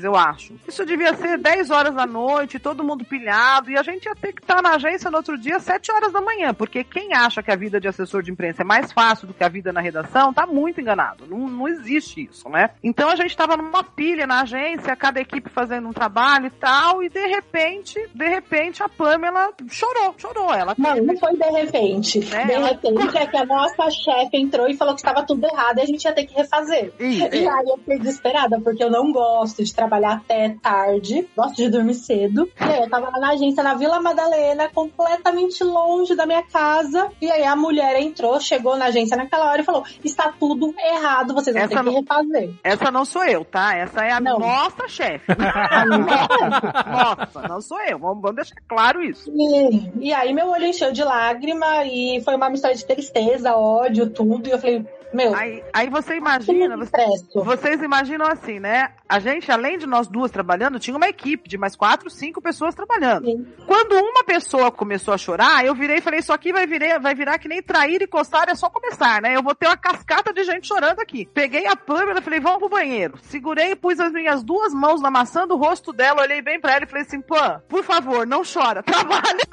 eu acho. Isso devia ser 10 horas da noite, todo mundo pilhado, e a gente ia ter que estar na agência no outro dia 7 horas da manhã, porque quem acha que a vida de assessor de imprensa é mais fácil do que a vida na redação, tá muito enganado. Não, não existe isso, né? Então a gente tava numa pilha na agência, cada equipe fazendo um trabalho e tal, e de repente, de repente a Pamela chorou, chorou. Ela Não, não foi de repente. É, de ela- repente é que a nossa chefe entrou e falou que estava tudo errado e a gente ia ter que refazer. Ih, E aí eu fiquei desesperada, porque eu não gosto de trabalhar até tarde, gosto de dormir cedo. E aí eu tava lá na agência, na Vila Madalena, completamente longe da minha casa. E aí a mulher entrou, chegou na agência naquela hora e falou: está tudo errado, vocês vão Essa ter que refazer. Essa não sou eu, tá? Essa é a Não. nossa chefe. nossa, não sou eu. Vamos, vamos deixar claro isso. E, e aí meu olho encheu de lágrima e foi uma mistura de tristeza, ódio, tudo. E eu falei, meu, Aí, aí você imagina, me você, estresso. Vocês imaginam assim, né? A gente, além de nós duas trabalhando, tinha uma equipe de mais quatro, cinco pessoas trabalhando. Sim. Quando uma pessoa começou a chorar, eu virei e falei, isso aqui vai virar, vai virar que nem trair e coçar, é só começar, né? Eu vou ter uma cascata de gente chorando aqui. Peguei a e falei, vamos pro banheiro. Segurei e pus as minhas duas mãos na maçã do rosto dela, olhei bem pra ela e falei assim, Pam, por favor, não chora, trabalha.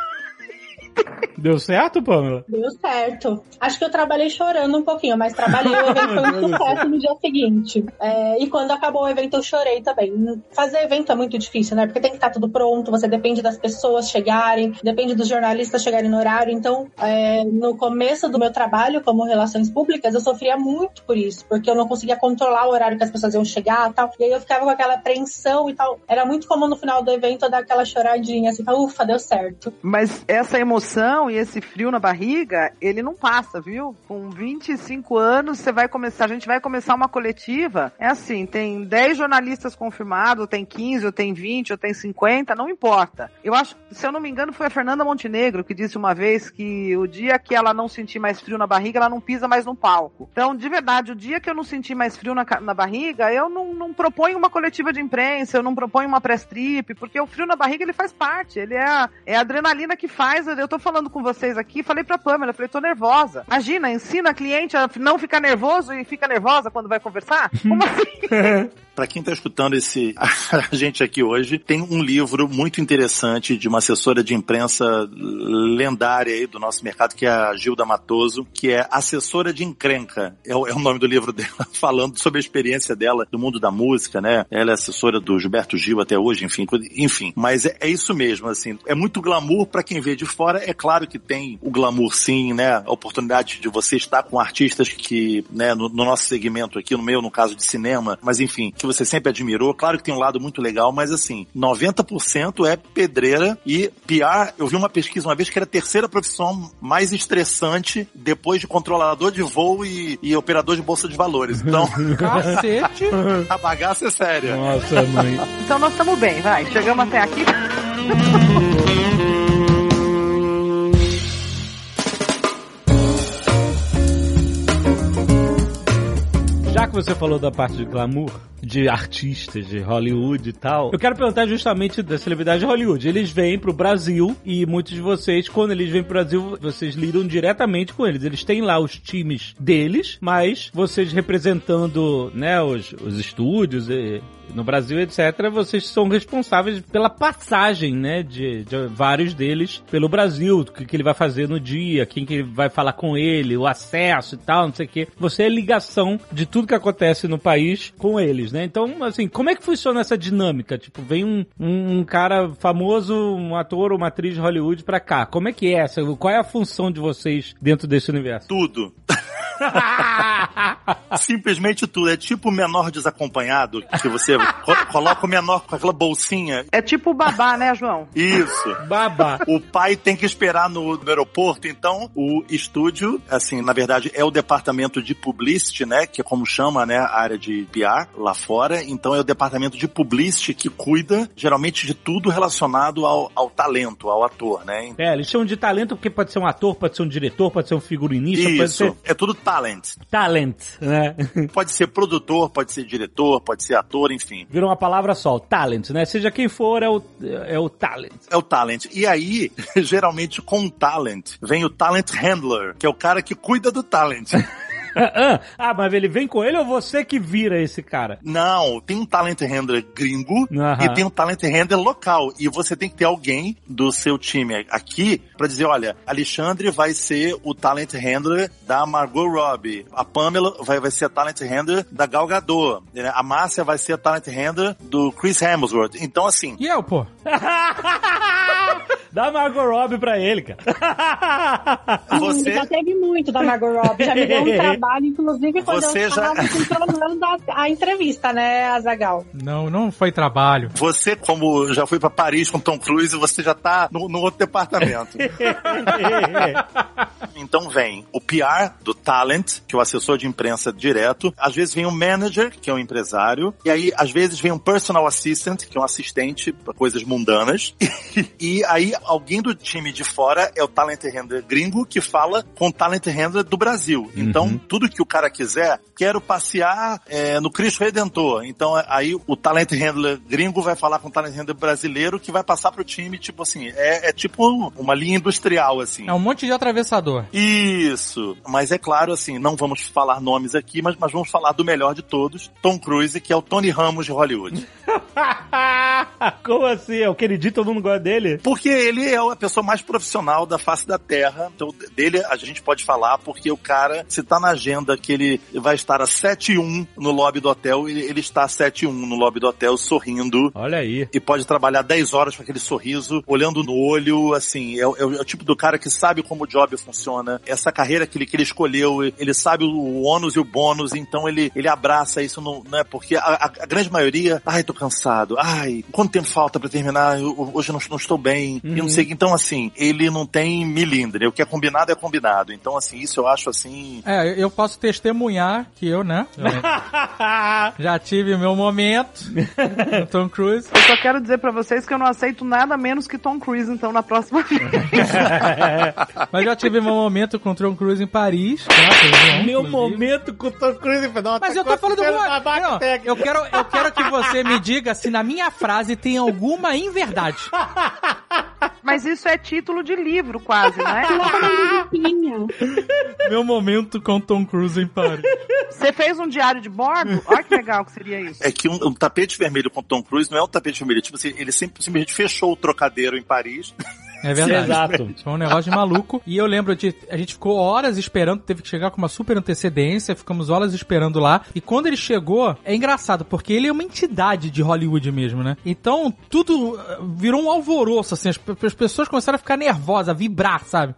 Deu certo, Pamela? Deu certo. Acho que eu trabalhei chorando um pouquinho, mas trabalhei, o evento foi um sucesso no dia seguinte. É, e quando acabou o evento, eu chorei também. Fazer evento é muito difícil, né? Porque tem que estar tudo pronto, você depende das pessoas chegarem, depende dos jornalistas chegarem no horário. Então, é, no começo do meu trabalho como relações públicas, eu sofria muito por isso, porque eu não conseguia controlar o horário que as pessoas iam chegar e tal. E aí eu ficava com aquela apreensão e tal. Era muito comum no final do evento eu dar aquela choradinha, assim, ufa, deu certo. Mas essa emoção e esse frio na barriga, ele não passa, viu? Com 25 anos, você vai começar, a gente vai começar uma coletiva. É assim, tem 10 jornalistas confirmados, tem 15, ou tem 20, ou tem 50, não importa. Eu acho, se eu não me engano, foi a Fernanda Montenegro que disse uma vez que o dia que ela não sentir mais frio na barriga, ela não pisa mais no palco. Então, de verdade, o dia que eu não sentir mais frio na, na barriga, eu não, não proponho uma coletiva de imprensa, eu não proponho uma press trip, porque o frio na barriga ele faz parte, ele é é a adrenalina que faz. Eu tô falando com vocês aqui, falei pra Pamela, falei, tô nervosa. Imagina, ensina a cliente a não ficar nervoso e fica nervosa quando vai conversar? Como assim? Para quem está escutando esse a gente aqui hoje, tem um livro muito interessante de uma assessora de imprensa lendária aí do nosso mercado, que é a Gilda Matoso, que é Assessora de Encrenca. É o, é o nome do livro dela, falando sobre a experiência dela do mundo da música, né? Ela é assessora do Gilberto Gil até hoje, enfim, enfim. Mas é, é isso mesmo, assim. É muito glamour para quem vê de fora. É claro que tem o glamour, sim, né? A oportunidade de você estar com artistas que, né, no, no nosso segmento aqui, no meu, no caso de cinema, mas enfim, que você sempre admirou. Claro que tem um lado muito legal, mas assim, 90% é pedreira e PR, eu vi uma pesquisa uma vez que era a terceira profissão mais estressante depois de controlador de voo e, e operador de bolsa de valores. Então, Cacete! a bagaça é séria. Nossa, mãe. Então nós estamos bem, vai. Chegamos até aqui. Já que você falou da parte de glamour, de artistas de Hollywood e tal, eu quero perguntar justamente da celebridade de Hollywood. Eles vêm pro Brasil e muitos de vocês, quando eles vêm pro Brasil, vocês lidam diretamente com eles. Eles têm lá os times deles, mas vocês representando, né, os, os estúdios e, no Brasil, etc., vocês são responsáveis pela passagem, né, de, de vários deles pelo Brasil, o que, que ele vai fazer no dia, quem que vai falar com ele, o acesso e tal, não sei o quê. Você é ligação de tudo que acontece no país com eles, né? Então, assim, como é que funciona essa dinâmica? Tipo, vem um, um, um cara famoso, um ator ou uma atriz de Hollywood pra cá. Como é que é essa? Qual é a função de vocês dentro desse universo? Tudo. Simplesmente tudo. É tipo o menor desacompanhado, que você co- coloca o menor com aquela bolsinha. É tipo o babá, né, João? Isso. Baba. O pai tem que esperar no, no aeroporto, então o estúdio, assim, na verdade é o departamento de publicity, né, que é como chama, né, a área de PR lá fora. Então é o departamento de publicity que cuida geralmente de tudo relacionado ao, ao talento, ao ator, né? É, eles chamam de talento porque pode ser um ator, pode ser um diretor, pode ser um figurinista, pode Isso, ser é tudo talent. talent, né? Pode ser produtor, pode ser diretor, pode ser ator, enfim. Virou uma palavra só, talent, né? Seja quem for, é o, é o talent. É o talent. E aí, geralmente com o talent, vem o talent handler, que é o cara que cuida do talent. ah, ah, mas ele vem com ele ou você que vira esse cara? Não, tem um talent handler gringo Aham. e tem um talent handler local. E você tem que ter alguém do seu time aqui pra dizer, olha, Alexandre vai ser o talent handler da Margot Robbie. A Pamela vai, vai ser a talent handler da Gal Gadot. né? A Márcia vai ser a talent handler do Chris Hemsworth. Então, assim, E eu, pô? Dá Margot Robbie pra ele, cara. você... Já teve muito da Margot Robbie, já me deu um trabalho, inclusive quando Você eu já- controlando a, a entrevista, né, Azagal? Não, não foi trabalho. Você, como já foi pra Paris com Tom Cruise, você já tá no, no outro departamento. Então vem o PR do talent, que é o assessor de imprensa direto. Às vezes vem um manager, que é um empresário. E aí, às vezes, vem um personal assistant, que é um assistente para coisas mundanas. e aí, alguém do time de fora é o talent handler gringo, que fala com o talent handler do Brasil. Então, tudo que o cara quiser, quero passear é, no Cristo Redentor. Então, aí o talent handler gringo vai falar com o talent handler brasileiro, que vai passar pro time, tipo assim, é, é tipo uma linha industrial, assim. É um monte de atravessador. Isso. Mas é claro, assim, não vamos falar nomes aqui, mas, mas vamos falar do melhor de todos, Tom Cruise, que é o Tony Ramos de Hollywood. Como assim? É o queridinho, todo mundo gosta dele? Porque ele é a pessoa mais profissional da face da Terra. Então, dele a gente pode falar, porque o cara, se tá na agenda que ele vai estar a 7 e 1 no lobby do hotel, ele, ele está a 7 e 1 no lobby do hotel, sorrindo. Olha aí. E pode trabalhar 10 horas com aquele sorriso, olhando no olho, assim, é, é o- é o tipo do cara que sabe como o job funciona. Essa carreira que ele, que ele escolheu, ele sabe o ônus e o bônus, então ele, ele abraça isso, não, não é? Porque a, a- a grande maioria, ai, tô cansado, ai, quanto tempo falta pra terminar? Eu- hoje eu não, não estou bem, e não sei o que. Então, assim, ele não tem milindre, o que é combinado é combinado. Então, assim, isso eu acho assim. É, eu posso testemunhar que eu, né? Já tive meu momento no Tom Cruise. Eu só quero dizer pra vocês que eu não aceito nada menos que Tom Cruise, então, na próxima vez. Mas já tive meu momento com o Tom Cruise em Paris. tá? Meu inclusive. momento com o Tom Cruise. Não, Mas tá eu tô falando acontecendo uma... eu quero, eu quero que você me diga se na minha frase tem alguma inverdade. Mas isso é título de livro, quase, não é? Tinha. Meu momento com Tom Cruise em Paris. Você fez um diário de bordo? Olha que legal que seria isso. É que um, um tapete vermelho com Tom Cruise não é um tapete vermelho, tipo assim, ele sempre, simplesmente fechou o trocadeiro em Paris. É verdade. Exato. Foi um negócio de maluco. E eu lembro de. A gente ficou horas esperando, teve que chegar com uma super antecedência, ficamos horas esperando lá. E quando ele chegou, é engraçado, porque ele é uma entidade de Hollywood mesmo, né? Então, tudo eh, virou um alvoroço, assim. As, as pessoas começaram a ficar nervosas, a vibrar, sabe?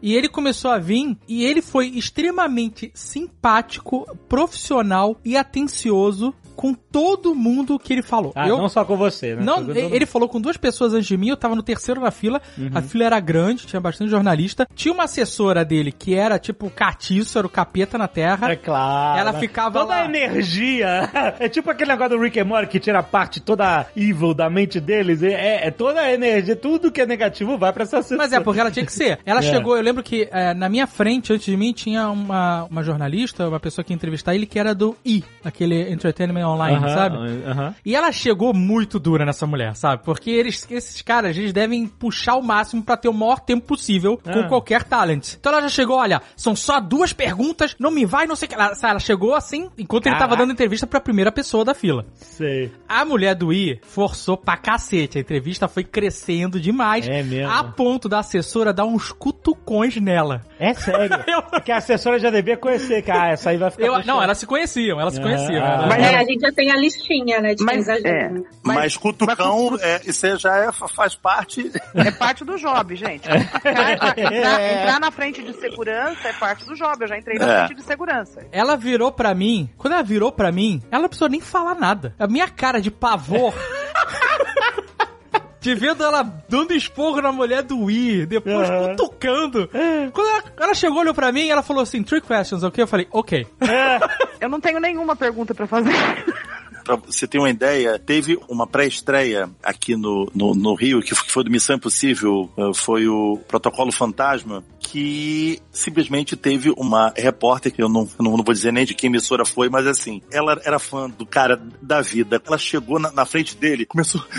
E ele começou a vir, e ele foi extremamente simpático, profissional e atencioso com todo mundo que ele falou. Ah, eu, não só com você, né? não, ele falou com duas pessoas antes de mim, eu tava no terceiro na fila, a fila era grande, tinha bastante jornalista. Tinha uma assessora dele que era tipo catiço, era o capeta na terra. É claro. Ela ficava Toda lá. a energia. É tipo aquele negócio do Rick and Morty que tira a parte toda evil da mente deles. É, é toda a energia, tudo que é negativo vai pra essa Mas é, porque ela tinha que ser. Ela É. chegou, eu lembro que é, na minha frente, antes de mim, tinha uma, uma jornalista, uma pessoa que ia entrevistar ele, que era do I, aquele Entertainment Online, sabe? E ela chegou muito dura nessa mulher, sabe? Porque eles, esses caras, eles devem puxar o máximo pra ter o maior tempo possível com Ah. qualquer talent. Então ela já chegou, olha, são só duas perguntas, não me vai, não sei o que. Ela, ela chegou assim, enquanto ele tava Caraca. dando entrevista pra primeira pessoa da fila. Sei. A mulher do I forçou pra cacete. A entrevista foi crescendo demais. É mesmo? A ponto da assessora dar uns cutucões nela. É sério. Eu- Porque a assessora já devia conhecer que ah, essa aí vai ficar. Eu- não, elas se conheciam, elas se Ah. conheciam. Mas Ela- Mas É, ela- a gente já tem a listinha, né? De Mas, quem exagera. é, Mas, Mas- cutucão, mas- é, isso aí já é, faz parte. É parte do job, gente. Entrar, entrar- entrar na frente de segurança é parte do job. Eu já entrei na É. frente de segurança. Ela virou pra mim, quando ela virou pra mim, ela não precisou nem falar nada. A minha cara de pavor. De vendo ela dando esporro na mulher do Wii, depois Aham. cutucando. Quando ela, ela chegou, olhou pra mim, ela falou assim, three questions, ok? Eu falei, ok. Eu não tenho nenhuma pergunta pra fazer. Pra você ter uma ideia, teve uma pré-estreia aqui no, no, no Rio, que foi do Missão Impossível, eh, foi o Protocolo Fantasma, que simplesmente teve uma repórter, que eu não, eu não vou dizer nem de que emissora foi, mas assim, ela era fã do cara da vida. Ela chegou na, na frente dele, começou.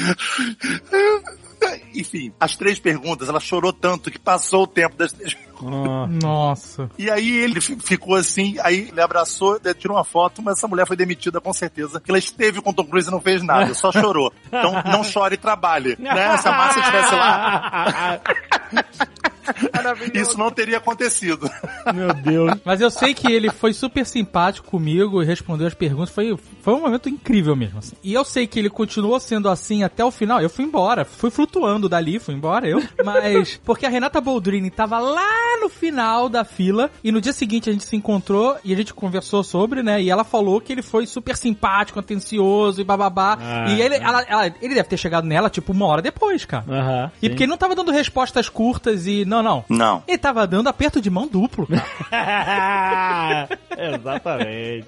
Enfim, as três perguntas, ela chorou tanto que passou o tempo das três Ah, Nossa. E aí ele fi- ficou assim, aí ele abraçou, tirou uma foto, mas essa mulher foi demitida com certeza, que ela esteve com o Tom Cruise e não fez nada, só chorou. Então não chore e trabalhe, né? Se a Márcia estivesse lá, isso não teria acontecido. Meu Deus. Mas eu sei que ele foi super simpático comigo e respondeu as perguntas. Foi, foi um momento incrível mesmo. assim. E eu sei que ele continuou sendo assim até o final. Eu fui embora, fui flutuando dali, fui embora eu. Mas porque a Renata Boldrini tava lá no final da fila e no dia seguinte a gente se encontrou e a gente conversou sobre, né? E ela falou que ele foi super simpático, atencioso e bababá. Ah, e ele, ah. ela- ela- ele deve ter chegado nela tipo uma hora depois, cara. Aham. E porque ele não tava dando respostas curtas e. Não, não. Não. Ele tava dando aperto de mão duplo. Exatamente.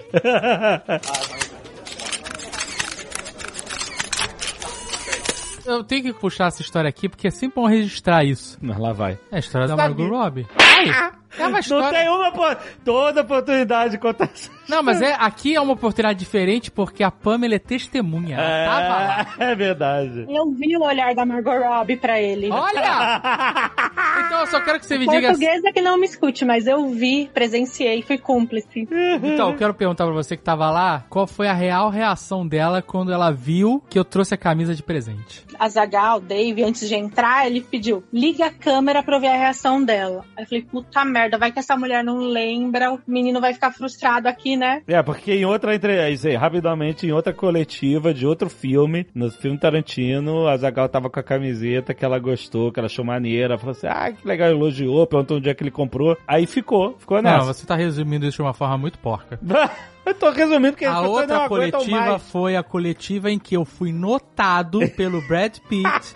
Eu tenho que puxar essa história aqui porque é sempre bom registrar isso. Mas lá vai. É a história da? Margot Robbie. É uma Não história... tem uma, toda oportunidade de contar essa Não, mas é, aqui é uma oportunidade diferente porque a Pamela é testemunha. Ela tava lá. É, é verdade. Eu vi o olhar da Margot Robbie pra ele. Olha! Então eu só quero que você me diga... Portuguesa que não me escute, mas eu vi, presenciei, fui cúmplice. Então, eu quero perguntar pra você que tava lá, qual foi a real reação dela quando ela viu que eu trouxe a camisa de presente? A Zagal, Dave, antes de entrar, ele pediu: liga a câmera pra eu ver a reação dela. Aí eu falei, puta merda, vai que essa mulher não lembra, o menino vai ficar frustrado aqui, né? É, porque em outra entrevista, rapidamente, em outra coletiva de outro filme, no filme Tarantino, a Zagal tava com a camiseta que ela gostou, que ela achou maneira, falou assim, ah, que legal, elogiou, perguntou onde é que ele comprou. Aí ficou, ficou Não, nessa. você tá resumindo isso de uma forma muito porca. Eu tô resumindo porque A outra coletiva mais. foi a coletiva em que eu fui notado pelo Brad Pitt,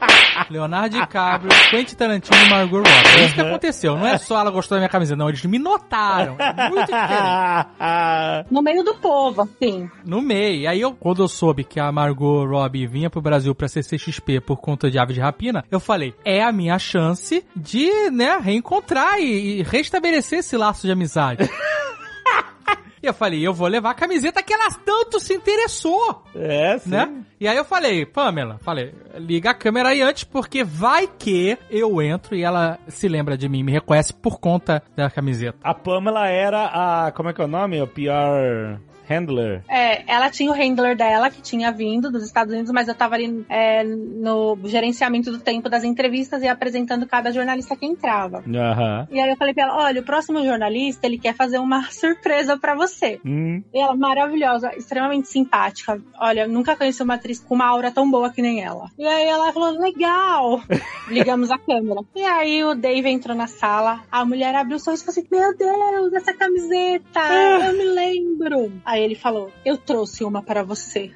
Leonardo DiCaprio, Quentin Tarantino e Margot Robbie. É isso que aconteceu. Não é só ela gostou da minha camisa, não. Eles me notaram. É muito diferente. No meio do povo, assim. No meio. E aí, eu, quando eu soube que a Margot Robbie vinha pro Brasil pra CCXP por conta de Ave de Rapina, eu falei, é a minha chance de, né, reencontrar e, e restabelecer esse laço de amizade. E eu falei, eu vou levar a camiseta que ela tanto se interessou, É, sim. né? E aí eu falei, Pamela, falei, liga a câmera aí antes, porque vai que eu entro e ela se lembra de mim, me reconhece por conta da camiseta. A Pamela era a, como é que é o nome? O PR handler. É, ela tinha o handler dela, que tinha vindo dos Estados Unidos, mas eu tava ali é, no gerenciamento do tempo das entrevistas e apresentando cada jornalista que entrava. Aham. E aí eu falei pra ela, olha, o próximo jornalista, ele quer fazer uma surpresa pra você. Hum. E ela, maravilhosa, extremamente simpática. Olha, eu nunca conheci uma atriz com uma aura tão boa que nem ela. E aí ela falou, legal. Ligamos a câmera. E aí o Dave entrou na sala, a mulher abriu o sorriso e falou assim, meu Deus, essa camiseta, eu me lembro. Aí ele falou, eu trouxe uma para você.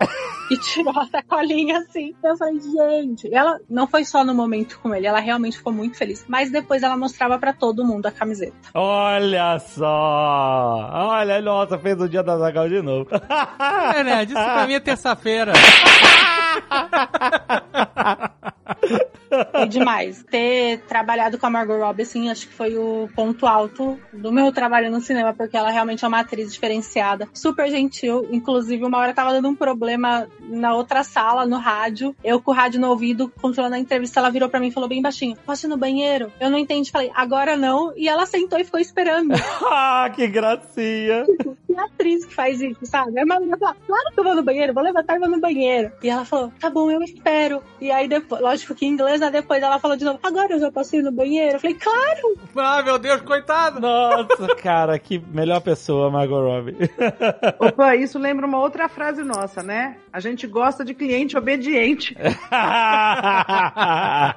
e tirou a sacolinha assim. Eu falei, gente. E ela não foi só no momento com ele, ela realmente ficou muito feliz. Mas depois ela mostrava pra todo mundo a camiseta. Olha só! Olha, nossa, fez o dia da Zagal de novo. É, né? Isso pra mim é terça-feira. Foi demais. Ter trabalhado com a Margot Robbie, assim, acho que foi o ponto alto do meu trabalho no cinema, porque ela realmente é uma atriz diferenciada, super gentil. Inclusive, uma hora tava dando um problema na outra sala, no rádio. Eu com o rádio no ouvido, controlando a entrevista, ela virou pra mim e falou bem baixinho: Posso ir no banheiro? Eu não entendi. Falei, agora não. E ela sentou e ficou esperando. ah, que gracinha! Que atriz que faz isso, sabe? Aí a Margot falou, claro que eu vou no banheiro, vou levantar e vou no banheiro. E ela falou, tá bom, eu espero. E aí depois, lógico que em inglês, né, depois ela falou de novo, agora eu já posso ir no banheiro? Eu falei, claro! Ah, meu Deus, coitado. Nossa, cara, que melhor pessoa, Margot Robbie. Opa, isso lembra uma outra frase nossa, né? A gente gosta de cliente obediente.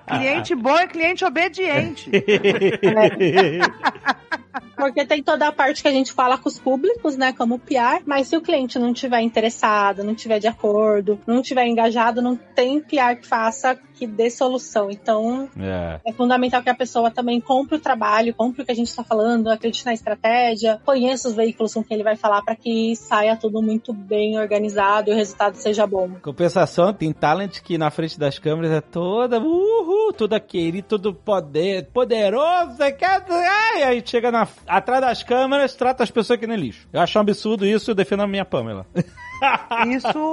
Cliente bom é cliente obediente. Porque tem toda a parte que a gente fala com os públicos, né, como PR, mas se o cliente não tiver interessado, não tiver de acordo, não tiver engajado, não tem PR que faça que dê solução. Então, é. é fundamental que a pessoa também compre o trabalho, compre o que a gente está falando, acredite na estratégia, conheça os veículos com quem ele vai falar para que saia tudo muito bem organizado e o resultado seja bom. Compensação, tem talent que na frente das câmeras é toda, uhul, toda querida, todo poder, poderoso, você quer, ai, aí chega na, atrás das câmeras, trata as pessoas que nem lixo. Eu acho um absurdo isso, eu defendo a minha Pamela. Isso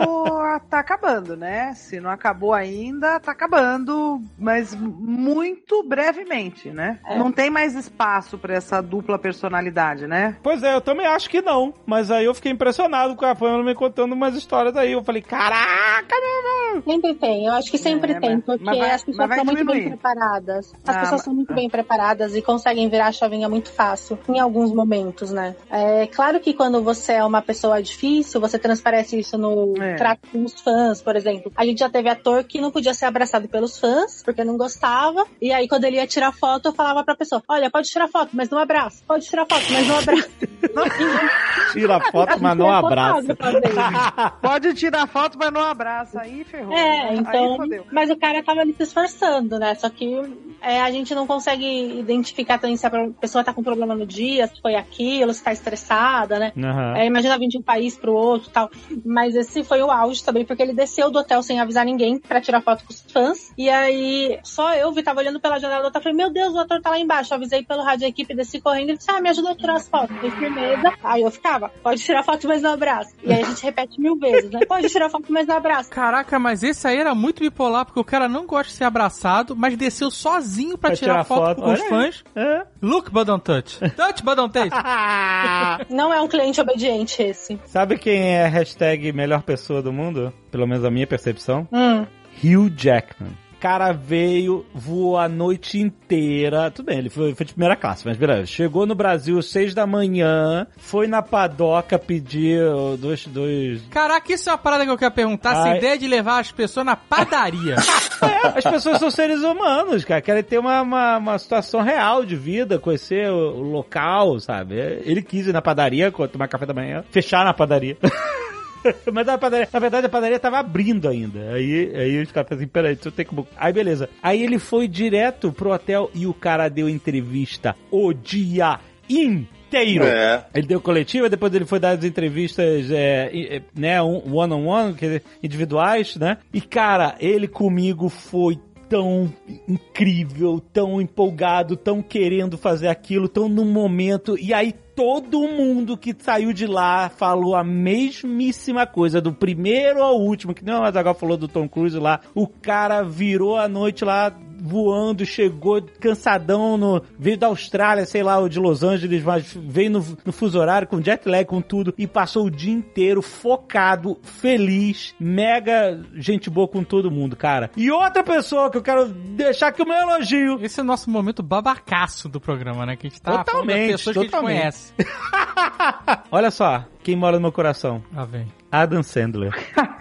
tá acabando, né? Se não acabou ainda, tá acabando, mas muito brevemente, né? É. Não tem mais espaço pra essa dupla personalidade, né? Pois é, eu também acho que não, mas aí eu fiquei impressionado com a Pamela me contando umas histórias aí, eu falei, caraca, meu irmão! Sempre tem, eu acho que sempre É, tem, mas- porque mas vai- as pessoas são muito bem preparadas. As Ah, pessoas são muito bem preparadas e conseguem virar a chavinha muito fácil em alguns momentos, né? É claro que quando você é uma pessoa difícil, você transparece isso no É. trato com os fãs, por exemplo. A gente já teve ator que não podia ser abraçado pelos fãs, porque não gostava, e aí quando ele ia tirar foto, eu falava pra pessoa, olha, pode tirar foto, mas não abraça. Pode tirar foto, mas não abraça. Tira foto, mas não abraça. Pode tirar foto, mas não abraça. Aí ferrou. É, então. Mas o cara tava ali se esforçando, né? Só que é, a gente não consegue identificar também se a pessoa tá com problema no dia, se foi aquilo, se tá estressada, né? Aham. É, imagina vir de um país pro outro e tal. Mas esse foi o auge também, porque ele desceu do hotel sem avisar ninguém pra tirar foto com os fãs. E aí, só eu vi, tava olhando pela janela do hotel, falei, meu Deus, o ator tá lá embaixo. Eu avisei pelo rádio da equipe, desci correndo e disse, ah, me ajuda a tirar as fotos. Dei firmeza. Aí eu ficava, pode tirar foto, mas não abraço. E aí a gente repete mil vezes, né? Pode tirar foto, mas não abraço. Caraca, mas esse aí era muito bipolar, porque o cara não gosta de ser abraçado, mas desceu sozinho pra, Pra tirar, tirar foto, foto. com os aí. fãs. É. Look, but don't touch. Touch, but don't taste. Não é um cliente obediente esse. Sabe quem é a hashtag melhor pessoa do mundo? Pelo menos a minha percepção. Hum. Hugh Jackman. Cara veio, voou a noite inteira. Tudo bem, ele foi, foi de primeira classe, mas beleza. Chegou no Brasil às seis da manhã, foi na padoca pedir dois, dois. Caraca, isso é uma parada que eu quero perguntar. Essa Ai. ideia de levar as pessoas na padaria. É, as pessoas são seres humanos, cara. Querem ter uma, uma, uma situação real de vida, conhecer o, o local, sabe? Ele quis ir na padaria, tomar café da manhã, fechar na padaria. Mas a padaria, na verdade a padaria tava abrindo ainda. Aí, aí os caras falaram assim, peraí, deixa eu ter que... Aí beleza. Aí ele foi direto pro hotel e o cara deu entrevista o dia inteiro. É. Ele deu coletiva, depois ele foi dar as entrevistas, é, é, né, one-on-one, quer dizer, individuais, né? E, cara, ele comigo foi tão incrível, tão empolgado, tão querendo fazer aquilo, tão no momento. E aí todo mundo que saiu de lá falou a mesmíssima coisa, do primeiro ao último, que nem o Azaghal falou do Tom Cruise lá. O cara virou a noite lá voando, chegou cansadão no. Veio da Austrália, sei lá, ou de Los Angeles, mas veio no, no fuso horário com jet lag, com tudo, e passou o dia inteiro focado, feliz, mega gente boa com todo mundo, cara. E outra pessoa que eu quero deixar aqui o meu elogio. Esse é o nosso momento babacaço do programa, né? Que a gente tá falando das Totalmente, pessoas que a gente totalmente. conhece. Olha só, quem mora no meu coração. Lá vem. Adam Sandler.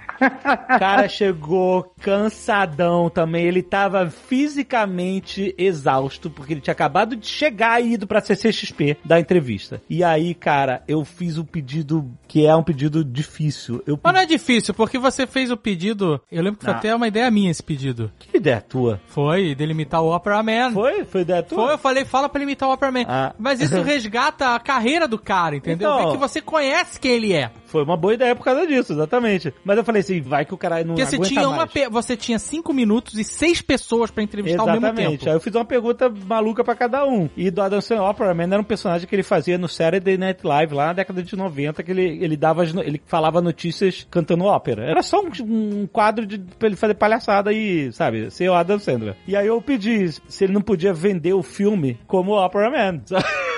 cara chegou cansadão também. Ele tava fisicamente exausto, porque ele tinha acabado de chegar e ido pra CCXP da entrevista. E aí, cara, eu fiz o pedido que é um pedido difícil. Eu Mas não é difícil, porque você fez o pedido. Eu lembro que foi Não. até uma ideia minha esse pedido. Que ideia tua? Foi delimitar o Opera Man. Foi? Foi ideia tua? Foi, eu falei, fala pra ele imitar o Opera Man. Ah. Mas isso resgata a carreira do cara, entendeu? Então. Vê que você conhece quem ele é. Foi uma boa ideia por causa disso, exatamente. Mas eu falei assim, vai que o cara não Porque você tinha, uma mais. pe- você tinha cinco minutos e seis pessoas pra entrevistar ao mesmo Exatamente. tempo. Aí eu fiz uma pergunta maluca pra cada um. E do Adam Sandler Opera Man era um personagem que ele fazia no Saturday Night Live lá na década de 90, que ele, ele dava as no- ele falava notícias cantando ópera. Era só um, um quadro de, pra ele fazer palhaçada e, sabe, ser o Adam Sandler. E aí eu pedi se ele não podia vender o filme como Opera Man.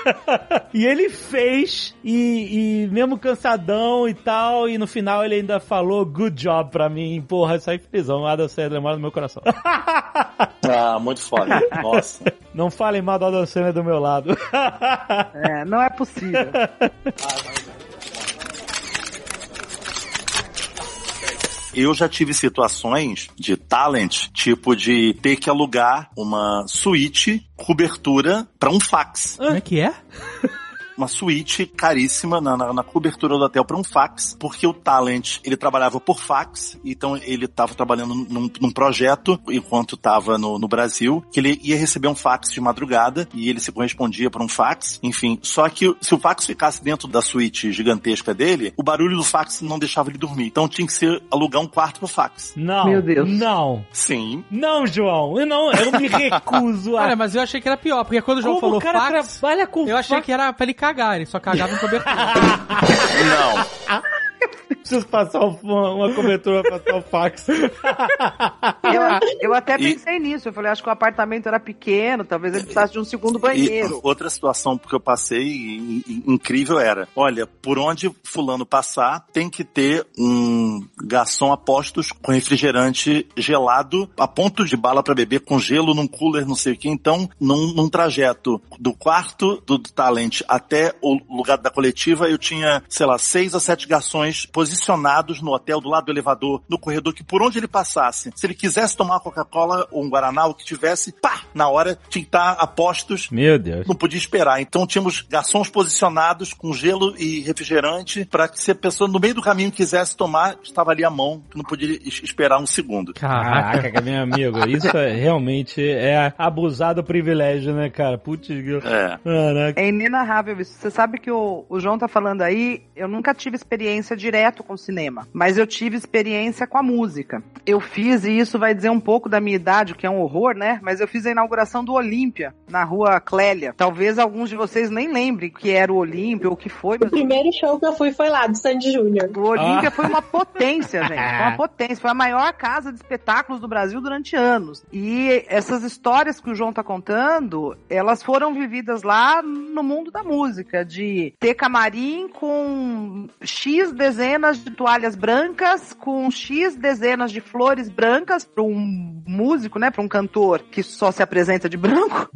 e ele fez, e, e mesmo cansadão e tal, e no final ele ainda falou good job pra mim. Porra, isso aí felizão. O Adam Sandler mora no meu coração. Ah, muito foda. Nossa. Não falem mal do Adam Sandler do meu lado. É, não é possível. Eu já tive situações de talent, tipo de ter que alugar uma suíte cobertura pra um fax. Como é que é? Uma suíte caríssima na, na, na cobertura do hotel pra um fax, porque o talent, ele trabalhava por fax, então ele tava trabalhando num, num projeto enquanto tava no, no Brasil, que ele ia receber um fax de madrugada e ele se correspondia por um fax, enfim. Só que se o fax ficasse dentro da suíte gigantesca dele, o barulho do fax não deixava ele dormir. Então tinha que ser alugar um quarto pro fax. Não. Meu Deus. Não. Sim. Não, João. Eu não, eu me recuso a. Olha, mas eu achei que era pior, porque quando o João Como falou o cara fax, trabalha com eu achei fax? que era pra ele cagar, ele só cagava em cobertura. Não. Preciso passar uma, uma cobertura pra passar o fax. Eu, eu até E- pensei nisso. Eu falei, acho que o apartamento era pequeno, talvez ele precisasse de um segundo E banheiro. outra situação que eu passei e- e- incrível era, olha, por onde fulano passar, tem que ter um garçom a postos com refrigerante gelado a ponto de bala para beber com gelo num cooler, não sei o que. Então, num, num trajeto do quarto do talent até o lugar da coletiva, eu tinha, sei lá, seis a sete garçons posicionados no hotel, do lado do elevador, no corredor, que por onde ele passasse, se ele quisesse tomar uma Coca-Cola ou um Guaraná, o que tivesse, pá, na hora tinha que estar a postos Meu Deus. não podia esperar. Então tínhamos garçons posicionados com gelo e refrigerante para que se a pessoa no meio do caminho quisesse tomar, estava ali à mão, que não podia es- esperar um segundo. Caraca, meu amigo, isso é, realmente é abusar do privilégio, né, cara? Putz. É. caraca. É inenarrável isso. Você sabe que o, o João tá falando aí, eu nunca tive experiência direto com cinema, mas eu tive experiência com a música. Eu fiz, e isso vai dizer um pouco da minha idade, o que é um horror, né? Mas eu fiz a inauguração do Olímpia, na rua Clélia. Talvez alguns de vocês nem lembrem que era o Olímpia ou o que foi, mas O primeiro show que eu fui foi lá, do Sandy Júnior. o Olímpia foi uma potência, gente. Foi uma potência. Foi a maior casa de espetáculos do Brasil durante anos. E essas histórias que o João tá contando, elas foram vividas lá no mundo da música, de ter camarim com X dezenas de toalhas brancas, com X dezenas de flores brancas para um músico, né, para um cantor que só se apresenta de branco.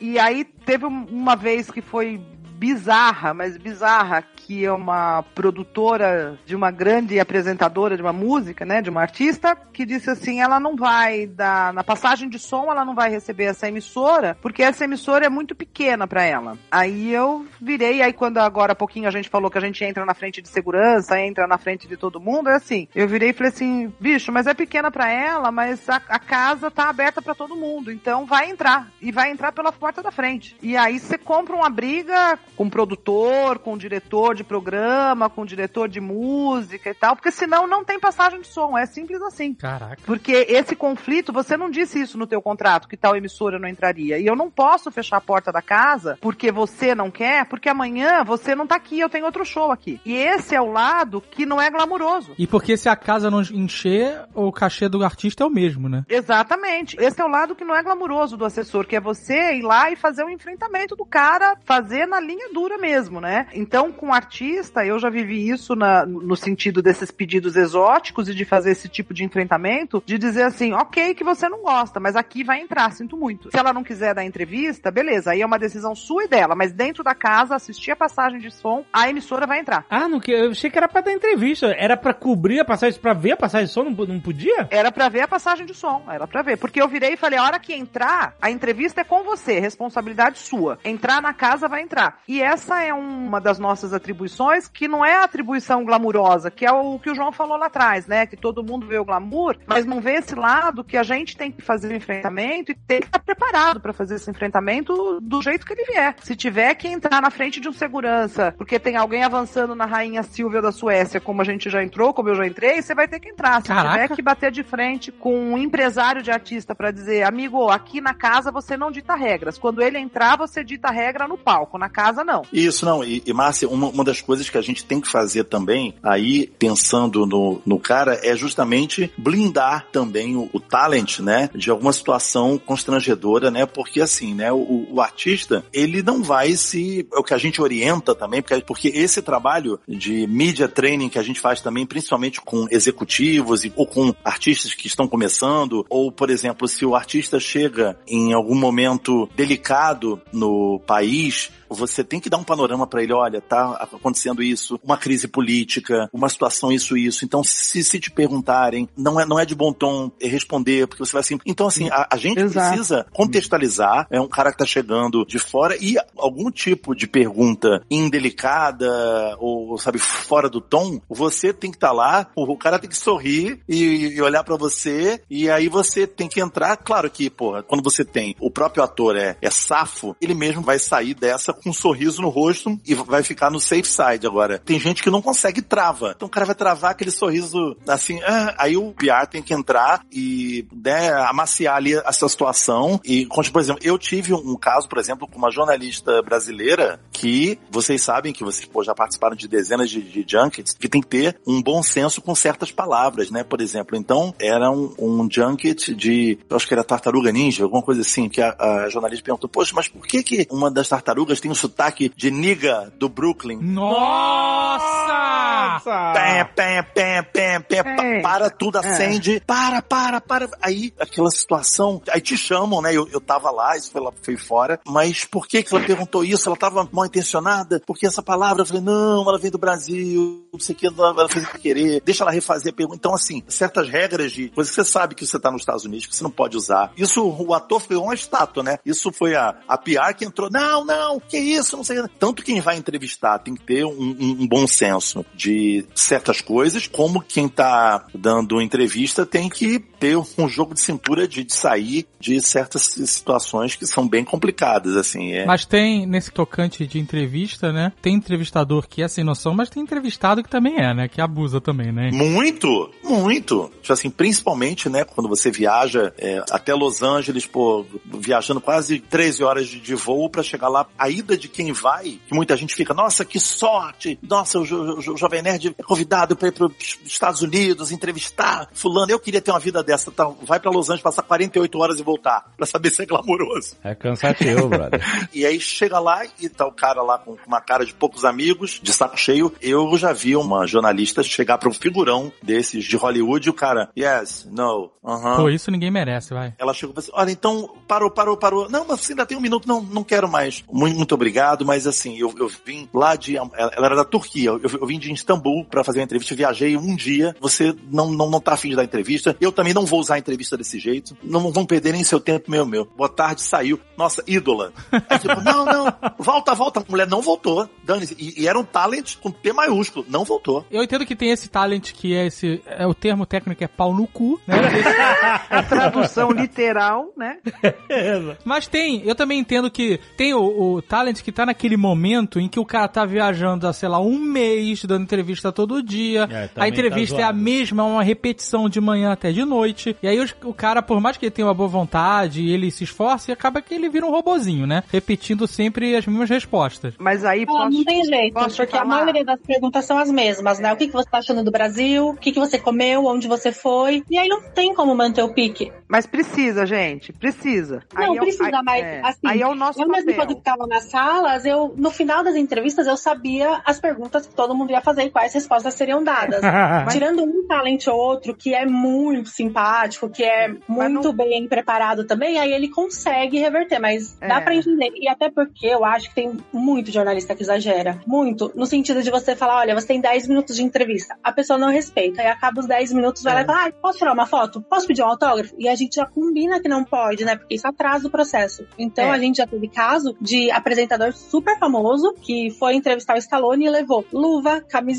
E aí teve um- uma vez que foi bizarra, mas bizarra, que é uma produtora de uma grande apresentadora de uma música, né, de uma artista, que disse assim, ela não vai dar na passagem de som, ela não vai receber essa emissora, porque essa emissora é muito pequena para ela. Aí eu virei, aí quando agora há pouquinho a gente falou que a gente entra na frente de segurança, entra na frente de todo mundo, é assim, eu virei e falei assim, bicho, mas é pequena para ela, mas a, a casa tá aberta para todo mundo, então vai entrar e vai entrar pela porta da frente. E aí você compra uma briga com produtor, com diretor de programa, com diretor de música e tal, porque senão não tem passagem de som, é simples assim. Caraca. Porque esse conflito, você não disse isso no teu contrato, que tal emissora não entraria. E eu não posso fechar a porta da casa porque você não quer, porque amanhã você não tá aqui, eu tenho outro show aqui. E esse é o lado que não é glamuroso. E porque se a casa não encher, o cachê do artista é o mesmo, né? Exatamente. Esse é o lado que não é glamuroso do assessor, que é você ir lá e fazer o enfrentamento do cara, fazer na linha dura mesmo, né? Então, com artista, eu já vivi isso na- no sentido desses pedidos exóticos e de fazer esse tipo de enfrentamento, de dizer assim, ok que você não gosta, mas aqui vai entrar, sinto muito. Se ela não quiser dar entrevista, beleza, aí é uma decisão sua e dela, mas dentro da casa, assistir a passagem de som, a emissora vai entrar. Ah, não, que- eu achei que era pra dar entrevista. Era pra cobrir a passagem, pra ver a passagem de som, não, não podia? Era pra ver a passagem de som, era pra ver. Porque eu virei e falei, a hora que entrar, a entrevista é com você, responsabilidade sua. Entrar na casa vai entrar. E essa é uma das nossas atribuições, que não é a atribuição glamurosa, que é o que o João falou lá atrás, né? Que todo mundo vê o glamour, mas não vê esse lado que a gente tem que fazer o enfrentamento e tem que estar preparado pra fazer esse enfrentamento do jeito que ele vier. Se tiver que entrar na frente de um segurança, porque tem alguém avançando na rainha Silvia da Suécia, como a gente já entrou, como eu já entrei, você vai ter que entrar. Se Caraca. tiver que bater de frente com um empresário de artista pra dizer, amigo, aqui na casa você não dita regras. Quando ele entrar, você dita regra no palco. Na casa, não. Isso, não. E, e Márcia, uma, uma das coisas que a gente tem que fazer também, aí, pensando no, no cara, é justamente blindar também o, o talent, né? De alguma situação constrangedora, né? Porque assim, né? O, o artista, ele não vai se. É o que a gente orienta também, porque, porque esse trabalho de media training que a gente faz também, principalmente com executivos e, ou com artistas que estão começando, ou, por exemplo, se o artista chega em algum momento delicado no país, você tem que dar um panorama para ele, olha, tá acontecendo isso, uma crise política, uma situação isso isso. Então, se, se te perguntarem, não é não é de bom tom responder, porque você vai assim. Então, assim, a, a gente Exato. precisa contextualizar. É um cara que tá chegando de fora e algum tipo de pergunta indelicada ou sabe fora do tom, você tem que estar lá, o, o cara tem que sorrir e, e olhar para você e aí você tem que entrar. Claro que, porra, quando você tem o próprio ator é, é safo, ele mesmo vai sair dessa com um sorriso no rosto e vai ficar no safe side agora. Tem gente que não consegue trava. Então o cara vai travar aquele sorriso assim, ah, aí o PR tem que entrar e né, amaciar ali essa situação. E, como, por exemplo, eu tive um caso, por exemplo, com uma jornalista brasileira que vocês sabem que vocês pô, já participaram de dezenas de, de junkets, que tem que ter um bom senso com certas palavras, né? Por exemplo, então era um, um junket de, acho que era tartaruga ninja, alguma coisa assim, que a, a jornalista perguntou, poxa, mas por que que uma das tartarugas tem um sotaque de niga do Brooklyn? Nossa! É. para tudo, acende. Para, para, para. Aí, aquela situação. Aí te chamam, né? Eu, eu tava lá, isso foi, lá, foi fora. Mas por que que ela perguntou isso? Ela tava mal intencionada? Porque essa palavra, eu falei, não, ela vem do Brasil, não sei o que, ela fez sem querer. Deixa ela refazer a pergunta. Então, assim, certas regras de coisas que você sabe que você tá nos Estados Unidos, que você não pode usar. Isso, o ator foi uma estátua, né? Isso foi a, a PR que entrou, não, não, que isso, não sei. Tanto quem vai entrevistar tem que ter um, um- um bom senso de certas coisas, como quem tá dando entrevista tem que ter um jogo de cintura de, de sair de certas situações que são bem complicadas, assim. É. Mas tem, nesse tocante de entrevista, né? Tem entrevistador que é sem noção, mas tem entrevistado que também é, né? Que abusa também, né? Muito, muito. Tipo assim, principalmente, né, quando você viaja é, até Los Angeles, pô, viajando quase 13 horas de, de voo pra chegar lá. A ida de quem vai, que muita gente fica, nossa, que sorte! Nossa, o, jo, jo- Jovem Nerd é convidado pra ir pros Estados Unidos entrevistar fulano. Eu queria ter uma vida dessa. Tá, vai pra Los Angeles passar 48 horas e voltar pra saber se é glamouroso. É cansativo, brother. E aí chega lá e tá o cara lá com uma cara de poucos amigos, de saco cheio. Eu já vi uma jornalista chegar para um figurão desses de Hollywood e o cara, yes, no, aham. Pô, isso ninguém merece, vai. Ela chegou e falou assim, olha, então, parou, parou, parou. Não, mas você ainda tem um minuto. Não, não quero mais. Muito, muito obrigado, mas assim, eu, eu vim lá de... Ela ela era da Turquia. Eu, eu vim de Istambul para fazer uma entrevista. Viajei um dia. Você não, não, não tá afim de dar entrevista. Eu também não vou usar a entrevista desse jeito. Não vão perder nem seu tempo, meu, meu. Boa tarde, saiu. Nossa, ídola. Aí, tipo, não, não, volta, volta. A mulher não voltou. Dane e, e era um talent com P maiúsculo. Não voltou. Eu entendo que tem esse talent que é esse. É, o termo técnico é pau no cu, né? A tradução literal, né? Mas tem, eu também entendo que tem o, o talent que tá naquele momento em que o cara tá viajando há, sei lá, um mês, dando entrevista todo dia. É, a também entrevista tá é a mesma, é uma repetição de manhã até de noite. E aí os- o cara, por mais que ele tenha uma boa vontade, ele se esforce, acaba que ele vira um robozinho, né? Repetindo sempre as mesmas respostas. Mas aí Ah, posso, não tem jeito, posso porque a falar? maioria das perguntas são as mesmas, né? O que, que você tá achando do Brasil? O que, que você comeu? Onde você foi? E aí não tem como manter o pique. Mas precisa, gente, precisa. Não, Aí é precisa, aí- mas é, assim, aí é o nosso eu mesmo papel. quando ficava nas salas, eu, no final das entrevistas, eu sabia as perguntas que todo mundo ia fazer quais respostas seriam dadas. Tirando um talento ou outro que é muito simpático, que é Mas muito não- bem preparado também, aí ele consegue reverter, mas É. dá pra entender. E até porque eu acho que tem muito jornalista que exagera. Muito. No sentido de você falar, olha, você tem 10 minutos de entrevista. A pessoa não respeita. Aí acaba os 10 minutos, vai lá e fala, ah, posso tirar uma foto? Posso pedir um autógrafo? E a gente já combina que não pode, né? Porque isso atrasa o processo. Então É. a gente já teve caso de apresentador super famoso que foi entrevistar o Stallone e levou luva, camiseta,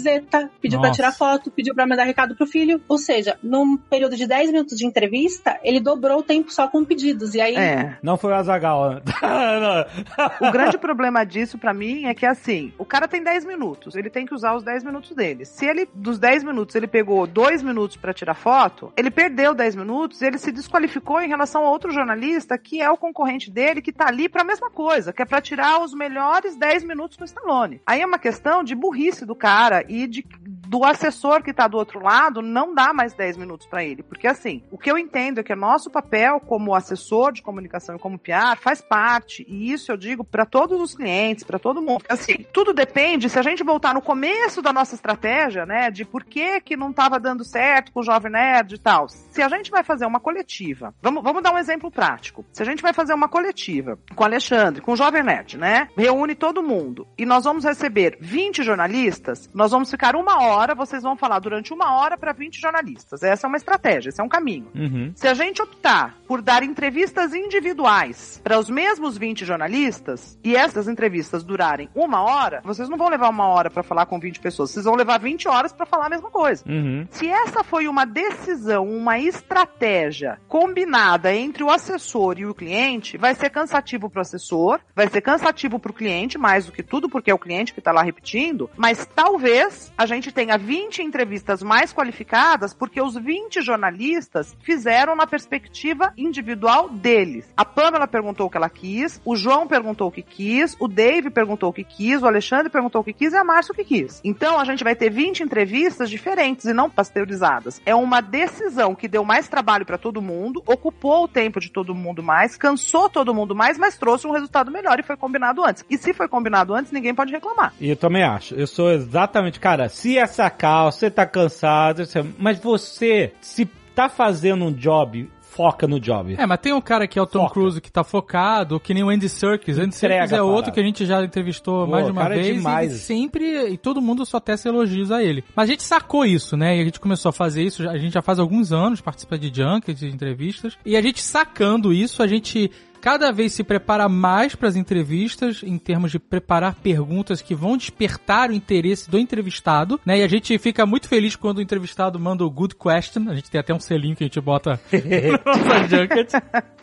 pediu pra Nossa. tirar foto, pediu pra mandar recado pro filho. Ou seja, num período de 10 minutos de entrevista, ele dobrou o tempo só com pedidos. E aí É. Não foi o Azagal. O grande problema disso pra mim é que assim, o cara tem 10 minutos, ele tem que usar os 10 minutos dele. Se ele dos 10 minutos ele pegou 2 minutos pra tirar foto, ele perdeu 10 minutos, ele se desqualificou em relação a outro jornalista que é o concorrente dele que tá ali pra mesma coisa, que é pra tirar os melhores 10 minutos com o Stallone. Aí é uma questão de burrice do cara e de do assessor que tá do outro lado não dá mais 10 minutos pra ele, porque assim, o que eu entendo é que é nosso papel como assessor de comunicação e como PR faz parte, e isso eu digo pra todos os clientes, pra todo mundo. Assim, tudo depende, se a gente voltar no começo da nossa estratégia, né, de por que que não tava dando certo com o Jovem Nerd e tal. Se a gente vai fazer uma coletiva, vamos, vamos dar um exemplo prático. Se a gente vai fazer uma coletiva com o Alexandre, com o Jovem Nerd, né, reúne todo mundo, e nós vamos receber 20 jornalistas, nós vamos ficar uma hora, vocês vão falar durante uma hora para 20 jornalistas. Essa é uma estratégia, esse é um caminho. Uhum. Se a gente optar por dar entrevistas individuais para os mesmos 20 jornalistas e essas entrevistas durarem uma hora, vocês não vão levar uma hora para falar com 20 pessoas, vocês vão levar 20 horas para falar a mesma coisa. Uhum. Se essa foi uma decisão, uma estratégia combinada entre o assessor e o cliente, vai ser cansativo para o assessor, vai ser cansativo para o cliente, mais do que tudo, porque é o cliente que está lá repetindo, mas talvez a gente tenha 20 entrevistas mais qualificadas, porque os 20 jornalistas fizeram na perspectiva individual deles. A Pamela perguntou o que ela quis, o João perguntou o que quis, o Dave perguntou o que quis, o Alexandre perguntou o que quis e a Márcia o que quis. Então a gente vai ter 20 entrevistas diferentes e não pasteurizadas. É uma decisão que deu mais trabalho para todo mundo, ocupou o tempo de todo mundo mais, cansou todo mundo mais, mas trouxe um resultado melhor e foi combinado antes. E se foi combinado antes, ninguém pode reclamar. E eu também acho. Eu sou exatamente, cara, se essa sacar, você tá cansado, mas você, se tá fazendo um job foca no job. É, mas tem um cara que é o Tom Foca. Cruise que tá focado, que nem o Andy Serkis. Andy Serkis é outro que a gente já entrevistou Pô, mais de uma é vez. demais. E sempre, e todo mundo só tece elogios a ele. Mas a gente sacou isso, né? E a gente começou a fazer isso, a gente já faz alguns anos, participa de junkets, de entrevistas. E a gente sacando isso, a gente cada vez se prepara mais para as entrevistas em termos de preparar perguntas que vão despertar o interesse do entrevistado, né? E a gente fica muito feliz quando o entrevistado manda o good question. A gente tem até um selinho que a gente bota na nossa junket.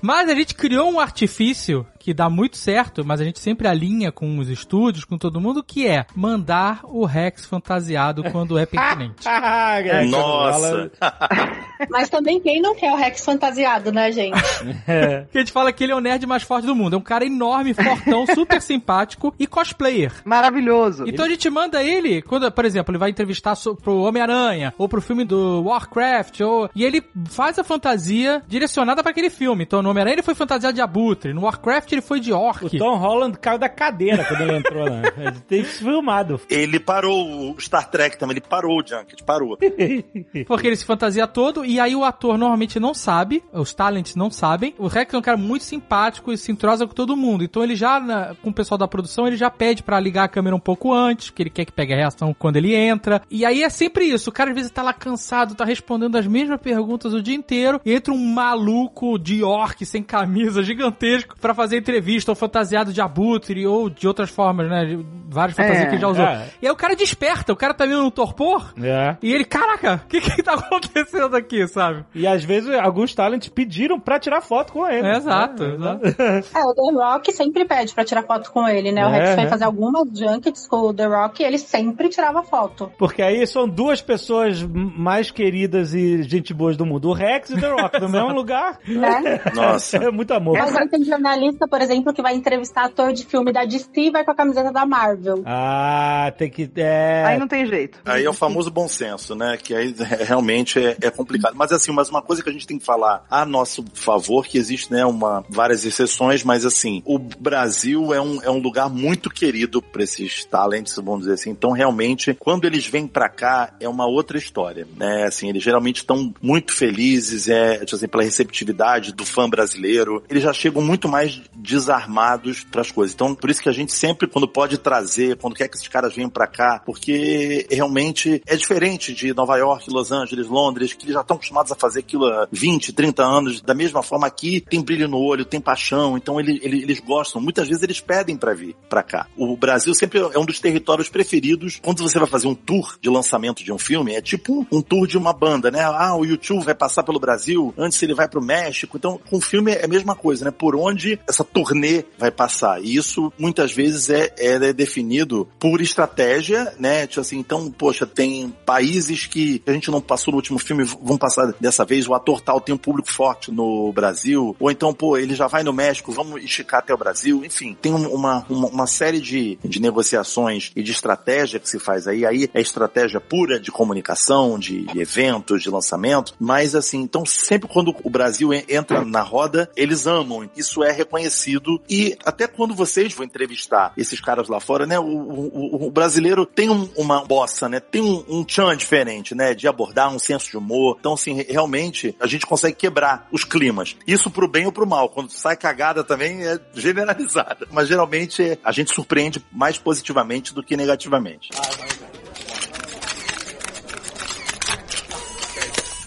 Mas a gente criou um artifício que dá muito certo, mas a gente sempre alinha com os estúdios, com todo mundo, que é mandar o Rex fantasiado quando é pertinente. Ah, cara, Nossa! Mas também quem não quer o Rex fantasiado, né, gente? É. Que a gente fala que ele é o nerd mais forte do mundo. É um cara enorme, fortão, super simpático e cosplayer. Maravilhoso. Então a gente manda ele, quando, por exemplo, ele vai entrevistar pro Homem-Aranha, ou pro filme do Warcraft, ou... e ele faz a fantasia direcionada pra aquele filme. Então no Homem-Aranha ele foi fantasiado de abutre, no Warcraft ele foi de O orc. Tom Holland caiu da cadeira quando ele entrou, né? Tem isso filmado. Ele parou o Star Trek também, ele parou o Junket, parou. Porque ele se fantasia todo, e aí o ator normalmente não sabe, os talents não sabem. O Rex é um cara muito simpático e se entrosa com todo mundo. Então ele já, na- com o pessoal da produção, ele já pede pra ligar a câmera um pouco antes, que ele quer que pegue a reação quando ele entra. E aí é sempre isso. O cara às vezes tá lá cansado, tá respondendo as mesmas perguntas o dia inteiro, e entra um maluco de orc sem camisa, gigantesco, pra fazer entrevista, ou fantasiado de abutre, ou de outras formas, né? De várias fantasias É, que ele já usou. é. E aí o cara desperta, o cara tá meio no torpor, É. e ele, caraca, o que que tá acontecendo aqui, sabe? E às vezes alguns talentos pediram pra tirar foto com ele. É, exato, É, exato. É, o The Rock sempre pede pra tirar foto com ele, né? O É, Rex foi né? fazer algumas junkets com o The Rock e ele sempre tirava foto. Porque aí são duas pessoas mais queridas e gente boas do mundo. O Rex e o The Rock, no mesmo lugar. Né? Nossa. É muito amor. Mas aí tem jornalista, por exemplo, que vai entrevistar ator de filme da DC e vai com a camiseta da Marvel. Ah, tem que. É... Aí não tem jeito. Aí é o famoso bom senso, né? Que aí é- realmente é, é complicado. Mas assim, mas uma coisa que a gente tem que falar a nosso favor, que existe, né, uma, várias exceções, mas assim, o Brasil é um, é um lugar muito querido para esses talentos, vamos dizer assim. Então, realmente, quando eles vêm para cá, é uma outra história, né? Assim, eles geralmente estão muito felizes, é, tipo assim, pela receptividade do fã brasileiro. Eles já chegam muito mais desarmados para as coisas. Então, por isso que a gente sempre, quando pode trazer, quando quer que esses caras venham para cá, porque realmente é diferente de Nova York, Los Angeles, Londres, que eles já estão acostumados a fazer aquilo há 20, 30 anos. Da mesma forma aqui, tem brilho no olho, tem paixão, então ele, ele- eles gostam. Muitas vezes eles pedem para vir para cá. O Brasil sempre é um dos territórios preferidos. Quando você vai fazer um tour de lançamento de um filme, é tipo um, um tour de uma banda, né? Ah, o YouTube vai passar pelo Brasil, antes ele vai pro México. Então, com o filme é a mesma coisa, né? Por onde essa turnê vai passar. E isso, muitas vezes, é, é definido por estratégia, né? Tipo assim, então, poxa, tem países que a gente não passou no último filme, vão passar dessa vez, o ator tal tem um público forte no Brasil, ou então, pô, ele já vai no México, vamos esticar até o Brasil, enfim, tem um- uma, uma, uma série de, de negociações e de estratégia que se faz aí, aí é estratégia pura de comunicação, de eventos, de lançamento, mas assim, então sempre quando o Brasil en- entra na roda, eles amam, isso é reconhecido e até quando vocês vão entrevistar esses caras lá fora, né, o, o- o brasileiro tem um- uma bossa, né, tem um, um tchan diferente, né, de abordar um senso de humor, então assim, re- realmente a gente consegue quebrar os climas, isso pro bem ou pro mal, quando sai cagada também é generalizada, mas geralmente a gente surpreende mais positivamente do que negativamente.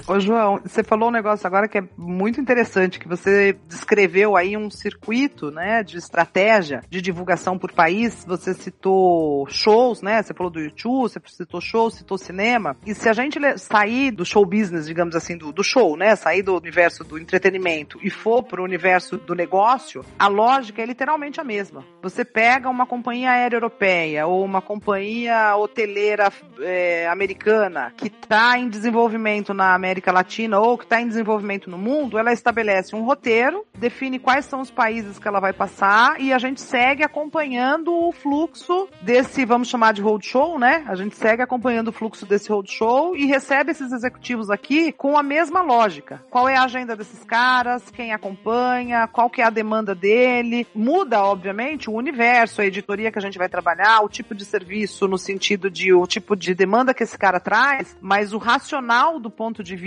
Ô, João, você falou um negócio agora que é muito interessante, que você descreveu aí um circuito, né, de estratégia de divulgação por país. Você citou shows, né? Você falou do YouTube, você citou shows, citou cinema. E se a gente sair do show business, digamos assim, do, do show, né, sair do universo do entretenimento e for pro universo do negócio, a lógica é literalmente a mesma. Você pega uma companhia aérea europeia ou uma companhia hoteleira é, americana que está em desenvolvimento na América América Latina ou que está em desenvolvimento no mundo, ela estabelece um roteiro, define quais são os países que ela vai passar e a gente segue acompanhando o fluxo desse, vamos chamar de roadshow, né? A gente segue acompanhando o fluxo desse roadshow e recebe esses executivos aqui com a mesma lógica. Qual é a agenda desses caras, quem acompanha, qual que é a demanda dele. Muda, obviamente, o universo, a editoria que a gente vai trabalhar, o tipo de serviço no sentido de o tipo de demanda que esse cara traz, mas o racional do ponto de vista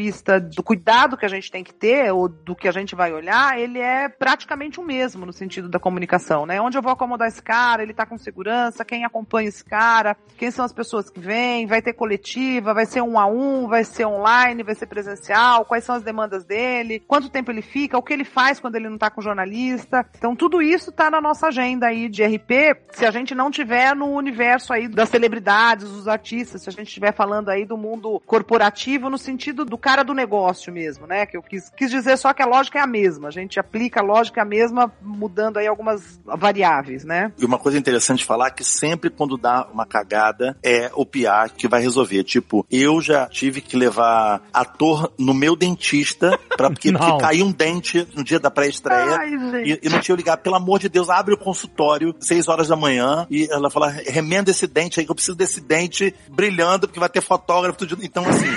do cuidado que a gente tem que ter ou do que a gente vai olhar, ele é praticamente o mesmo no sentido da comunicação, né? Onde eu vou acomodar esse cara, ele tá com segurança, quem acompanha esse cara, quem são as pessoas que vêm, vai ter coletiva, vai ser um a um, vai ser online, vai ser presencial, quais são as demandas dele, quanto tempo ele fica, o que ele faz quando ele não tá com jornalista. Então tudo isso tá na nossa agenda aí de RP, se a gente não tiver no universo aí das celebridades, dos artistas, se a gente estiver falando aí do mundo corporativo no sentido do do negócio mesmo, né? Que eu quis, quis dizer só que a lógica é a mesma. A gente aplica a lógica a mesma, mudando aí algumas variáveis, né? E uma coisa interessante de falar é que sempre quando dá uma cagada é o PR que vai resolver. Tipo, eu já tive que levar ator no meu dentista pra, porque, porque caiu um dente no dia da pré-estreia. Ai, gente. E, e não tinha ligar, pelo amor de Deus, abre o consultório, seis horas da manhã, e ela fala, remenda esse dente aí, que eu preciso desse dente brilhando, porque vai ter fotógrafo, tudo. Então, assim,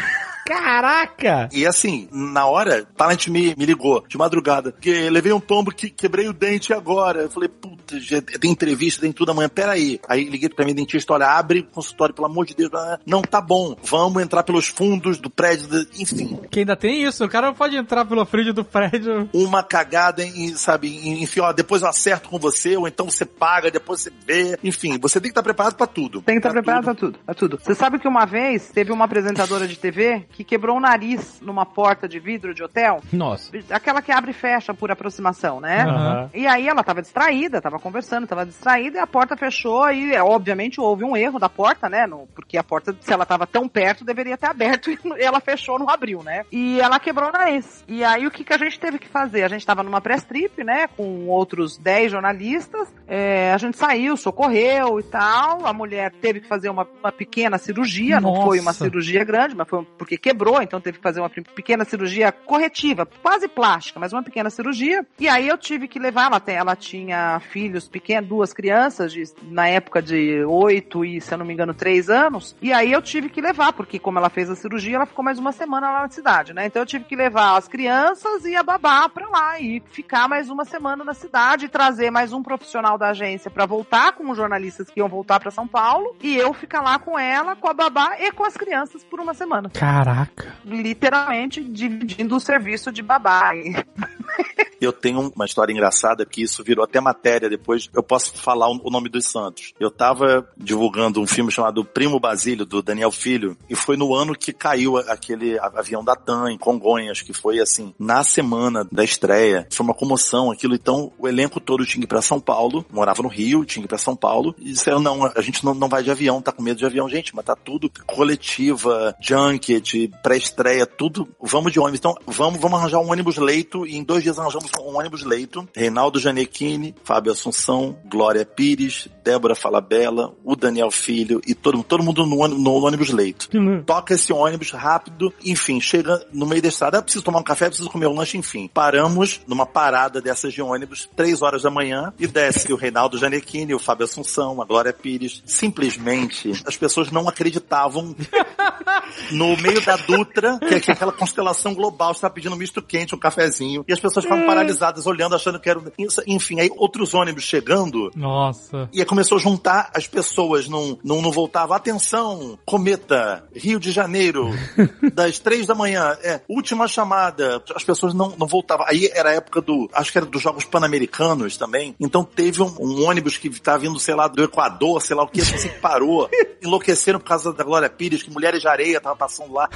Caraca! e assim, na hora, Talent me, me ligou, de madrugada, que levei um tombo que quebrei o dente agora. Eu falei, puta, tem entrevista, tem tudo amanhã, peraí. Aí liguei pra mim, dentista, olha, abre o consultório, pelo amor de Deus. Ah, Não, tá bom, vamos entrar pelos fundos do prédio, do- enfim. Que ainda tem isso, o cara não pode entrar pelo frígio do prédio. Uma cagada em, sabe, enfim, ó, depois eu acerto com você, ou então você paga, depois você vê. Enfim, você tem que estar preparado pra tudo. Tem que estar Pra preparado tudo. pra tudo, pra tudo. Você sabe que uma vez teve uma apresentadora de TV que quebrou o nariz numa porta de vidro de hotel? Nossa. Aquela que abre e fecha por aproximação, né? Aham. E aí ela tava distraída, tava conversando, tava distraída e a porta fechou e é, obviamente houve um erro da porta, né? No- porque a porta, se ela tava tão perto, deveria ter aberto e ela fechou, não abriu, né? E ela quebrou o nariz. E aí o que, que a gente teve que fazer? A gente tava numa press trip, né? Com outros 10 jornalistas. É, a gente saiu, socorreu e tal. A mulher teve que fazer uma, uma pequena cirurgia, não foi uma Nossa. cirurgia grande, mas foi porque quebrou, então teve que fazer uma pe- pequena cirurgia corretiva, quase plástica, mas uma pequena cirurgia. E aí eu tive que levar, ela, ela tinha filhos pequenos, duas crianças, de- na época de oito e, se eu não me engano, três anos. E aí eu tive que levar, porque como ela fez a cirurgia, ela ficou mais uma semana lá na cidade, né? Então eu tive que levar as crianças e a babá pra lá e ficar mais uma semana na cidade, trazer mais um profissional da agência pra voltar com os jornalistas que iam voltar pra São Paulo e eu ficar lá com ela, com a babá e com as crianças por uma semana Caraca. Literalmente dividindo o serviço de babá. Eu tenho uma história engraçada que isso virou até matéria depois. Eu posso falar o nome dos santos. Eu tava divulgando um filme chamado Primo Basílio, do Daniel Filho, e foi no ano que caiu aquele avião da TAM em Congonhas, que foi assim, na semana da estreia. Foi uma comoção aquilo. Então, o elenco todo tinha que ir pra São Paulo, morava no Rio, tinha que ir pra São Paulo, e disseram, não, a gente não, não vai de avião, tá com medo de avião. Gente, mas tá tudo coletiva, junket, pré-estreia, tudo, vamos de ônibus. Então, vamos, vamos arranjar um ônibus leito, e em dois dias arranjamos um ônibus leito. Reinaldo Janequini, Fábio Assunção, Glória Pires, Débora Falabella, o Daniel Filho e todo, todo mundo no, ônibus- no ônibus leito. Toca esse ônibus rápido, enfim, chega no meio da estrada, ah, preciso tomar um café, preciso comer um lanche, enfim. Paramos numa parada dessas de ônibus, três horas da manhã, e desce o Reinaldo Janequini, o Fábio Assunção, a Glória Pires. Simplesmente, as pessoas não acreditavam no meio da Dutra, que é que aquela constelação global, você tá pedindo um misto quente, um cafezinho, e as pessoas ficavam paralisadas, olhando, achando que era... Enfim, aí outros ônibus chegando, Nossa. e aí começou a juntar as pessoas, não, não, não voltava. Atenção, cometa, Rio de Janeiro, das três da manhã, é, última chamada. As pessoas não, não voltavam. Aí era a época do, acho que era dos Jogos Pan-Americanos também. Então teve um, um ônibus que estava vindo, sei lá, do Equador, sei lá o que, assim, que parou. Enlouqueceram por causa da Glória Pires, que Mulheres de Areia tava passando lá.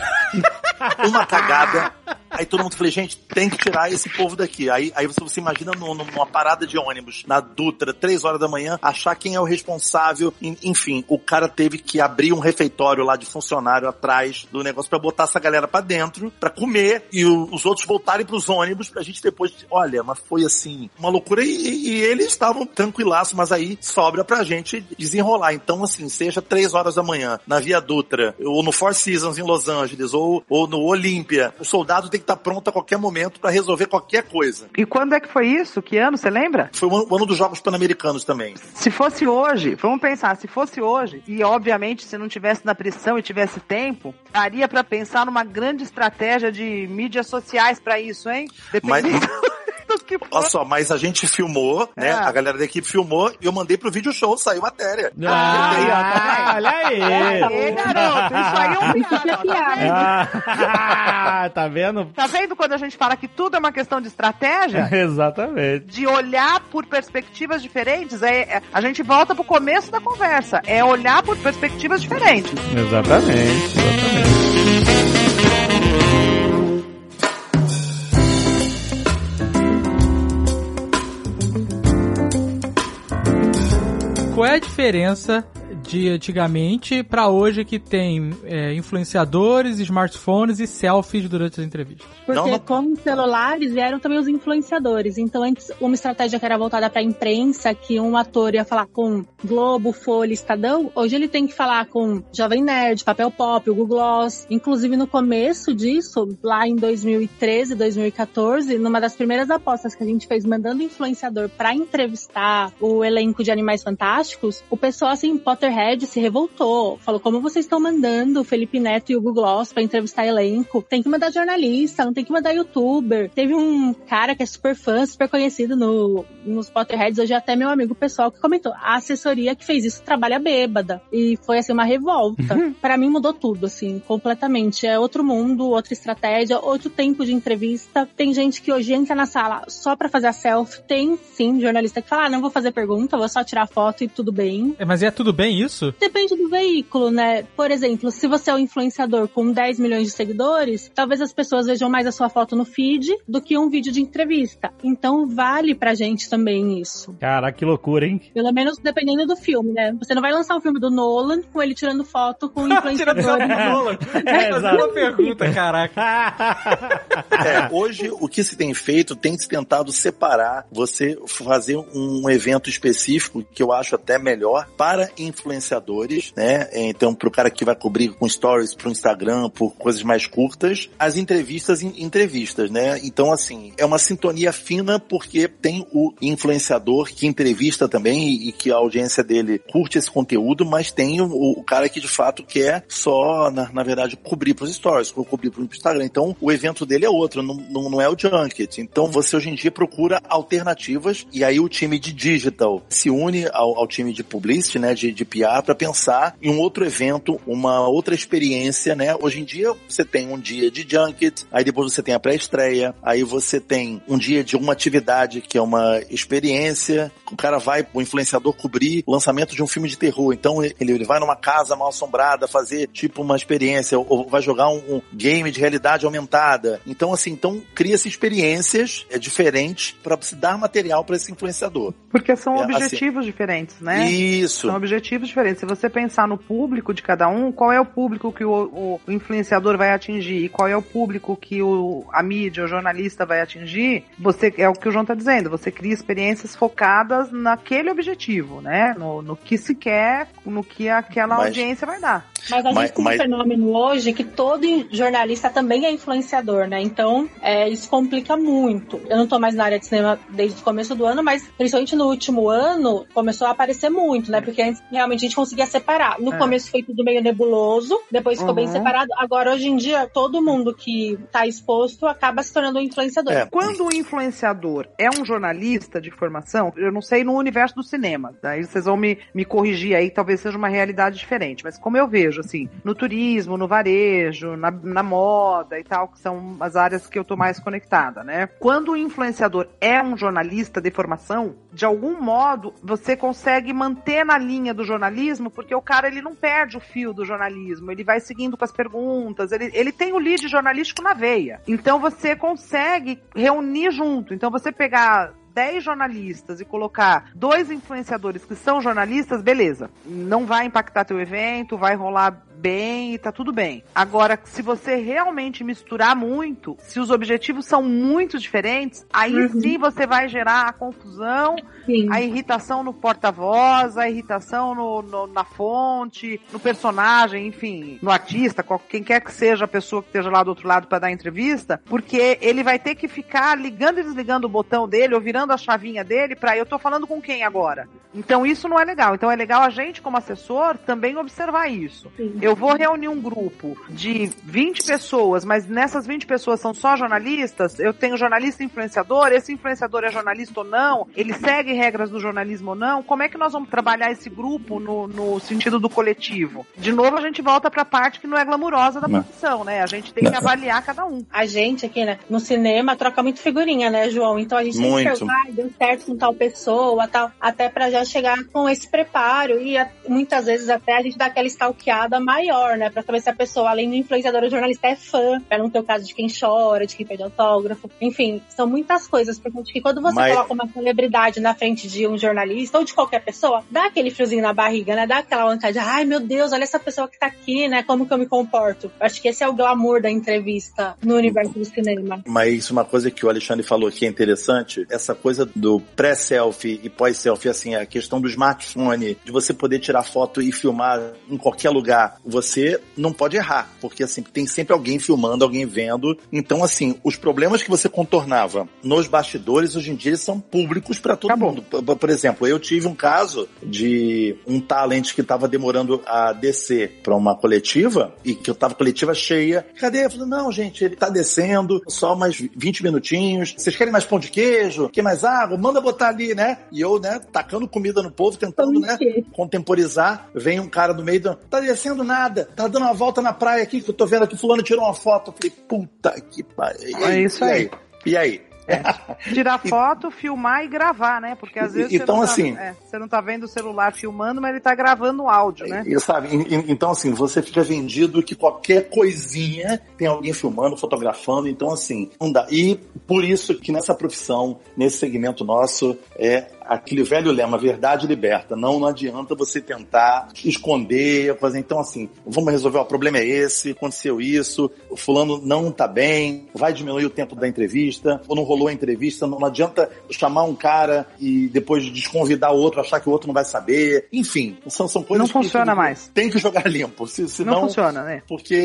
Uma cagada. Aí todo mundo falou, gente, tem que tirar esse povo daqui. Aí, aí você, você imagina no- numa parada de ônibus, na Dutra, três horas da manhã, achar quem é o responsável. En- Enfim, o cara teve que abrir um refeitório lá de funcionário atrás do negócio pra botar essa galera pra dentro, pra comer, e o- os outros voltarem pros ônibus pra gente depois. Olha, mas foi assim, uma loucura. E, e eles estavam tranquilaços, mas aí sobra pra gente desenrolar. Então, assim, seja três horas da manhã, na Via Dutra, ou no Four Seasons em Los Angeles, ou, ou no Olímpia, o soldado tem que estar pronto a qualquer momento pra resolver qualquer coisa. E quando é que foi isso? Que ano, você lembra? Foi o ano- dos Jogos Pan-Americanos também. Se fosse hoje, vamos pensar, se fosse hoje, e obviamente se não tivesse na pressão e tivesse tempo, daria pra pensar numa grande estratégia de mídias sociais pra isso, hein? Mas- Que. Olha só, mas a gente filmou, né? É. A galera da equipe filmou e eu mandei pro vídeo show, saiu matéria. Ah, olha aí. Ei, garoto, isso aí é um Isso que é piada. Ah, tá vendo? Tá vendo quando a gente fala que tudo é uma questão de estratégia? Exatamente. De olhar por perspectivas diferentes, é, é- a gente volta pro começo da conversa. É olhar por perspectivas diferentes. Exatamente. Exatamente. Qual é a diferença de antigamente pra hoje que tem é, influenciadores, smartphones e selfies durante as entrevistas? Porque Não, não- com os celulares vieram também os influenciadores. Então, antes, uma estratégia que era voltada para a imprensa, que um ator ia falar com Globo, Folha, Estadão, hoje ele tem que falar com Jovem Nerd, Papel Pop, o Google Gloss. Inclusive, no começo disso, lá em 2013, 2014, numa das primeiras apostas que a gente fez mandando influenciador para entrevistar o elenco de Animais Fantásticos, o pessoal, assim, Potterhead se revoltou. Falou, como vocês estão mandando o Felipe Neto e o Google Gloss pra entrevistar elenco? Tem que mandar jornalista, não tem que mandar youtuber. Teve um cara que é super fã, super conhecido no, nos Potterheads, hoje até meu amigo pessoal, que comentou, a assessoria que fez isso trabalha bêbada. E foi, assim, uma revolta. Pra mim mudou tudo, assim, completamente. É outro mundo, outra estratégia, outro tempo de entrevista. Tem gente que hoje entra na sala só pra fazer a selfie. Tem, sim, jornalista que fala, ah, não vou fazer pergunta, vou só tirar foto e tudo bem. É, mas é tudo bem isso? Depende do veículo, né? Por exemplo, se você é um influenciador com 10 milhões de seguidores, talvez as pessoas vejam mais a sua foto no feed do que um vídeo de entrevista. Então vale pra gente também isso. Caraca, que loucura, hein? Pelo menos dependendo do filme, né? Você não vai lançar um filme do Nolan com ele tirando foto com o influenciador. É, exato. Uma pergunta, caraca. É, hoje o que se tem feito tem se tentado separar, você fazer um evento específico que eu acho até melhor para influenciadores, né? Então, para o cara que vai cobrir com stories pro Instagram, por coisas mais curtas, as entrevistas em entrevistas, né? Então, assim, é uma sintonia fina porque tem o influenciador que entrevista também e, e que a audiência dele curte esse conteúdo, mas tem o, o cara que de fato quer só, na, na verdade, cobrir pros stories, co- cobrir pro Instagram. Então, o evento dele é outro, não, não, não é o junket. Então, você hoje em dia procura alternativas e aí o time de digital se une ao, ao time de publicity, né, de, de Para pensar em um outro evento, uma outra experiência, né? Hoje em dia, você tem um dia de junket, aí depois você tem a pré-estreia, aí você tem um dia de uma atividade que é uma experiência, o cara vai, o influenciador cobrir o lançamento de um filme de terror. Então ele, ele vai numa casa mal assombrada fazer tipo uma experiência, ou, vai jogar um, um game de realidade aumentada. Então, assim, então cria-se experiências é, diferentes para se dar material para esse influenciador. Porque são É, assim- objetivos diferentes, né? Isso. São objetivos diferentes. Se você pensar no público de cada um, qual é o público que o, o- o influenciador vai atingir e qual é o público que o, a mídia, o jornalista vai atingir, você é o que o João está dizendo. Você cria experiências focadas naquele objetivo, né? No, no que se quer, no que aquela Mas- audiência vai dar. Mas a gente Mas- tem mas- um fenômeno hoje que todo jornalista também é influenciador, né? Então, é, isso complica muito. Eu não tô mais na área de cinema desde o começo do ano, mas principalmente no último ano começou a aparecer muito, né? Porque antes realmente a gente conseguia separar. No É. começo foi tudo meio nebuloso, depois ficou bem Uhum. separado. Agora, hoje em dia, todo mundo que tá exposto acaba se tornando um influenciador. É. Quando o influenciador é um jornalista de formação, eu não sei no universo do cinema, daí vocês vão me, me corrigir aí, talvez seja uma realidade diferente, mas como eu vejo vejo, assim, no turismo, no varejo, na, na moda e tal, que são as áreas que eu tô mais conectada, né? Quando o influenciador é um jornalista de formação, de algum modo você consegue manter na linha do jornalismo, porque o cara ele não perde o fio do jornalismo, ele vai seguindo com as perguntas, ele, ele tem o lead jornalístico na veia. Então você consegue reunir junto. Então você pegar 10 jornalistas e colocar dois influenciadores que são jornalistas, beleza. Não vai impactar teu evento, vai rolar bem e tá tudo bem. Agora, se você realmente misturar muito, se os objetivos são muito diferentes, aí Uhum. sim você vai gerar a confusão, Sim. a irritação no porta-voz, a irritação no, no- na fonte, no personagem, enfim, no artista, qual- quem quer que seja a pessoa que esteja lá do outro lado para dar entrevista, porque ele vai ter que ficar ligando e desligando o botão dele ou virando a chavinha dele para eu tô falando com quem agora. Então isso não é legal. Então é legal a gente como assessor também observar isso. Sim. Eu vou reunir um grupo de 20 pessoas, mas nessas 20 pessoas são só jornalistas. Eu tenho jornalista influenciador, esse influenciador é jornalista ou não? Ele segue regras do jornalismo ou não? Como é que nós vamos trabalhar esse grupo no, no sentido do coletivo? De novo, a gente volta pra parte que não é glamurosa da Não. profissão, né? A gente tem que avaliar cada um. A gente aqui, né, no cinema troca muito figurinha, né, João? Então a gente tem Muito. que perguntar, "Ai, deu certo com tal pessoa, tal, até pra já chegar com esse preparo e a- muitas vezes até a gente dá aquela stalkeada maior, né, pra saber se a pessoa, além do influenciador ou jornalista, é fã, pra não ter o caso de quem chora, de quem pede autógrafo, enfim, são muitas coisas, porque que quando você Mas- coloca uma celebridade na frente de um jornalista ou de qualquer pessoa, dá aquele friozinho na barriga, né, dá aquela vontade, ai meu Deus, olha essa pessoa que tá aqui, né, como que eu me comporto? Acho que esse é o glamour da entrevista no universo do cinema. Mas uma coisa que o Alexandre falou que é interessante, essa coisa do pré-selfie e pós-selfie, assim, a questão do smartphone, de você poder tirar foto e filmar em qualquer lugar, você não pode errar, porque assim, tem sempre alguém filmando, alguém vendo. Então, assim, os problemas que você contornava nos bastidores, hoje em dia, eles são públicos para todo Acabou. mundo. Por, por exemplo, eu tive um caso de um talent que estava demorando a descer para uma coletiva e que eu tava coletiva cheia. Cadê? Eu falei, não, gente, ele tá descendo, só mais 20 minutinhos. Vocês querem mais pão de queijo? Quer mais água? Manda botar ali, né? E eu, né, tacando comida no povo, tentando, né, contemporizar. Vem um cara do meio, do, tá descendo nada, tá dando uma volta na praia aqui, que eu tô vendo aqui, fulano tirou uma foto. Eu falei, puta que pariu. É isso aí. E aí? Tirar foto, filmar e gravar, né? Porque às vezes Então, você, não assim- tá, é, você não tá vendo o celular filmando, mas ele tá gravando o áudio, né? E, sabe, então assim, você fica vendido que qualquer coisinha tem alguém filmando, fotografando, então assim, não dá. E por isso que nessa profissão, nesse segmento nosso, é aquele velho lema, verdade liberta. Não, não adianta você tentar esconder, fazer. Então assim, vamos resolver, o problema é esse, aconteceu isso, o fulano não tá bem, vai diminuir o tempo da entrevista, ou não rolou a entrevista, não, não adianta chamar um cara e depois desconvidar o outro, achar que o outro não vai saber. Enfim, são, são coisas Não que- funciona que mais. Tem que jogar limpo, se, Não, senão... funciona, né? Porque